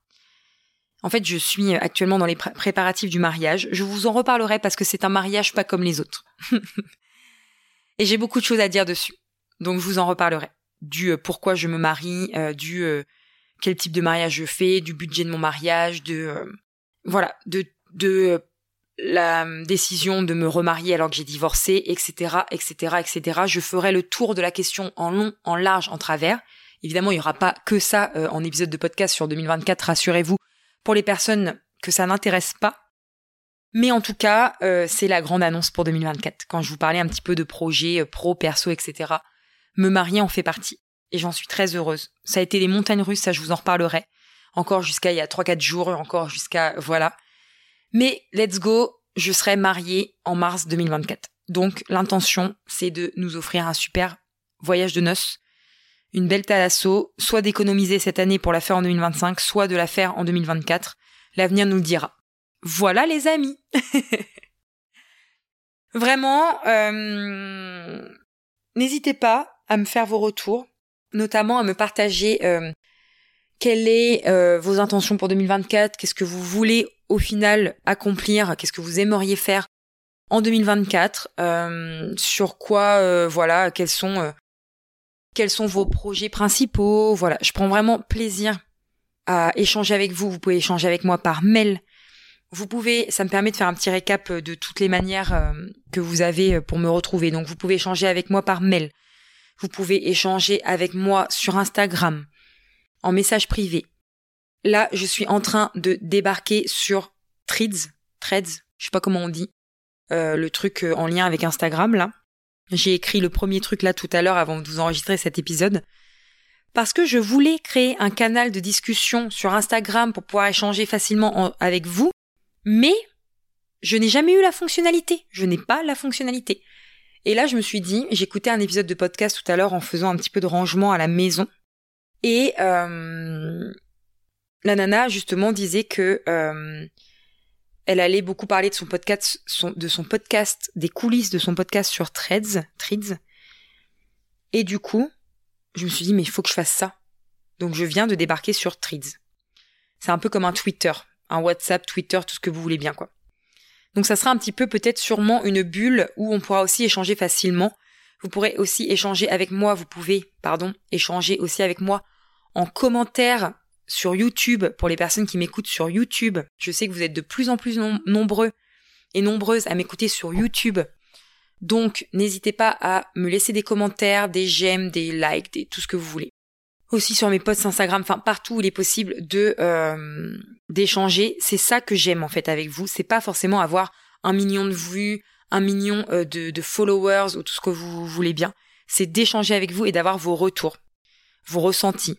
en fait je suis actuellement dans les préparatifs du mariage. Je vous en reparlerai parce que c'est un mariage pas comme les autres. Et j'ai beaucoup de choses à dire dessus. Donc je vous en reparlerai. Du euh, pourquoi je me marie, du quel type de mariage je fais, du budget de mon mariage, de euh, voilà, de de euh, la décision de me remarier alors que j'ai divorcé, etc., etc., etc. Je ferai le tour de la question en long, en large, en travers. Évidemment, il n'y aura pas que ça euh, en épisode de podcast sur 2024, rassurez-vous, pour les personnes que ça n'intéresse pas. Mais en tout cas, c'est la grande annonce pour 2024. Quand je vous parlais un petit peu de projets pro, perso, etc., me marier en fait partie et j'en suis très heureuse. Ça a été les montagnes russes, ça je vous en reparlerai. Encore jusqu'à il y a 3-4 jours, encore jusqu'à... Voilà. Mais let's go, je serai mariée en mars 2024. Donc l'intention, c'est de nous offrir un super voyage de noces, une belle thalasso, soit d'économiser cette année pour la faire en 2025, soit de la faire en 2024. L'avenir nous le dira. Voilà les amis. Vraiment, euh, n'hésitez pas à me faire vos retours notamment à me partager euh, quelles sont euh, vos intentions pour 2024, qu'est-ce que vous voulez au final accomplir, qu'est-ce que vous aimeriez faire en 2024, euh, sur quoi, euh, voilà, quels sont quels sont vos projets principaux, voilà, je prends vraiment plaisir à échanger avec vous. Vous pouvez échanger avec moi par mail. Vous pouvez, ça me permet de faire un petit récap de toutes les manières que vous avez pour me retrouver. Donc vous pouvez échanger avec moi par mail. Vous pouvez échanger avec moi sur Instagram, en message privé. Là, je suis en train de débarquer sur Threads, Threads, je sais pas comment on dit, euh, le truc euh, en lien avec Instagram là. J'ai écrit le premier truc là tout à l'heure avant de vous enregistrer cet épisode. Parce que je voulais créer un canal de discussion sur Instagram pour pouvoir échanger facilement avec vous, mais je n'ai jamais eu la fonctionnalité. Je n'ai pas la fonctionnalité. Et là, je me suis dit, j'écoutais un épisode de podcast tout à l'heure en faisant un petit peu de rangement à la maison. Et euh, la nana, justement, disait que euh, elle allait beaucoup parler de son podcast, de son podcast, des coulisses de son podcast sur Threads. Et du coup, je me suis dit, mais il faut que je fasse ça. Donc je viens de débarquer sur Threads. C'est un peu comme un Twitter, un WhatsApp, Twitter, tout ce que vous voulez bien, quoi. Donc ça sera un petit peu peut-être sûrement une bulle où on pourra aussi échanger facilement. Vous pourrez aussi échanger avec moi, vous pouvez, pardon, échanger aussi avec moi en commentaire sur YouTube pour les personnes qui m'écoutent sur YouTube. Je sais que vous êtes de plus en plus nombreux et nombreuses à m'écouter sur YouTube. Donc n'hésitez pas à me laisser des commentaires, des j'aime, des likes, tout ce que vous voulez. Aussi sur mes posts Instagram, enfin partout où il est possible de euh, d'échanger. C'est ça que j'aime en fait avec vous. C'est pas forcément avoir un million de vues, un million euh, de, de followers ou tout ce que vous voulez bien. C'est d'échanger avec vous et d'avoir vos retours, vos ressentis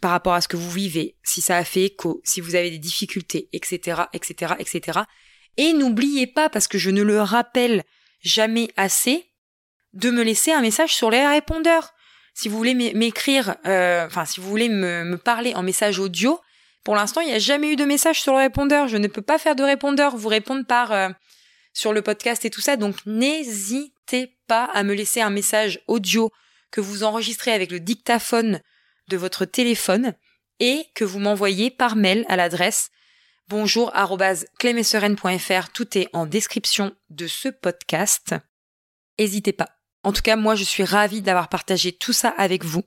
par rapport à ce que vous vivez, si ça a fait écho, si vous avez des difficultés, etc., etc., etc. Et n'oubliez pas, parce que je ne le rappelle jamais assez, de me laisser un message sur les répondeurs. Si vous voulez m'écrire, euh, enfin si vous voulez me, parler en message audio, pour l'instant il n'y a jamais eu de message sur le répondeur. Je ne peux pas faire de répondeur, vous répondre par euh, sur le podcast et tout ça. Donc n'hésitez pas à me laisser un message audio que vous enregistrez avec le dictaphone de votre téléphone et que vous m'envoyez par mail à l'adresse bonjour@clemeseren.fr. Tout est en description de ce podcast. N'hésitez pas. En tout cas, moi, je suis ravie d'avoir partagé tout ça avec vous.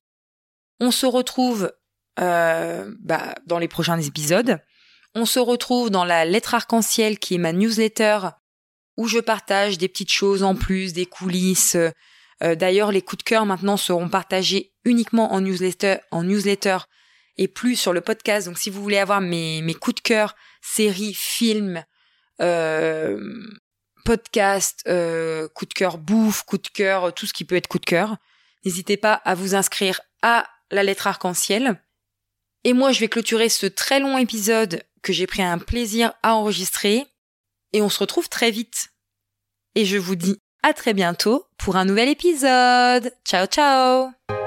On se retrouve euh, bah, dans les prochains épisodes. On se retrouve dans la lettre arc-en-ciel qui est ma newsletter où je partage des petites choses en plus, des coulisses, euh, d'ailleurs, les coups de cœur maintenant seront partagés uniquement en newsletter, en newsletter et plus sur le podcast. Donc, si vous voulez avoir mes, mes coups de cœur, séries, films, euh, podcasts, euh, coups de cœur bouffe, coups de cœur, tout ce qui peut être coup de cœur, n'hésitez pas à vous inscrire à la lettre arc-en-ciel. Et moi, je vais clôturer ce très long épisode que j'ai pris un plaisir à enregistrer. Et on se retrouve très vite. Et je vous dis à très bientôt pour un nouvel épisode. Ciao ciao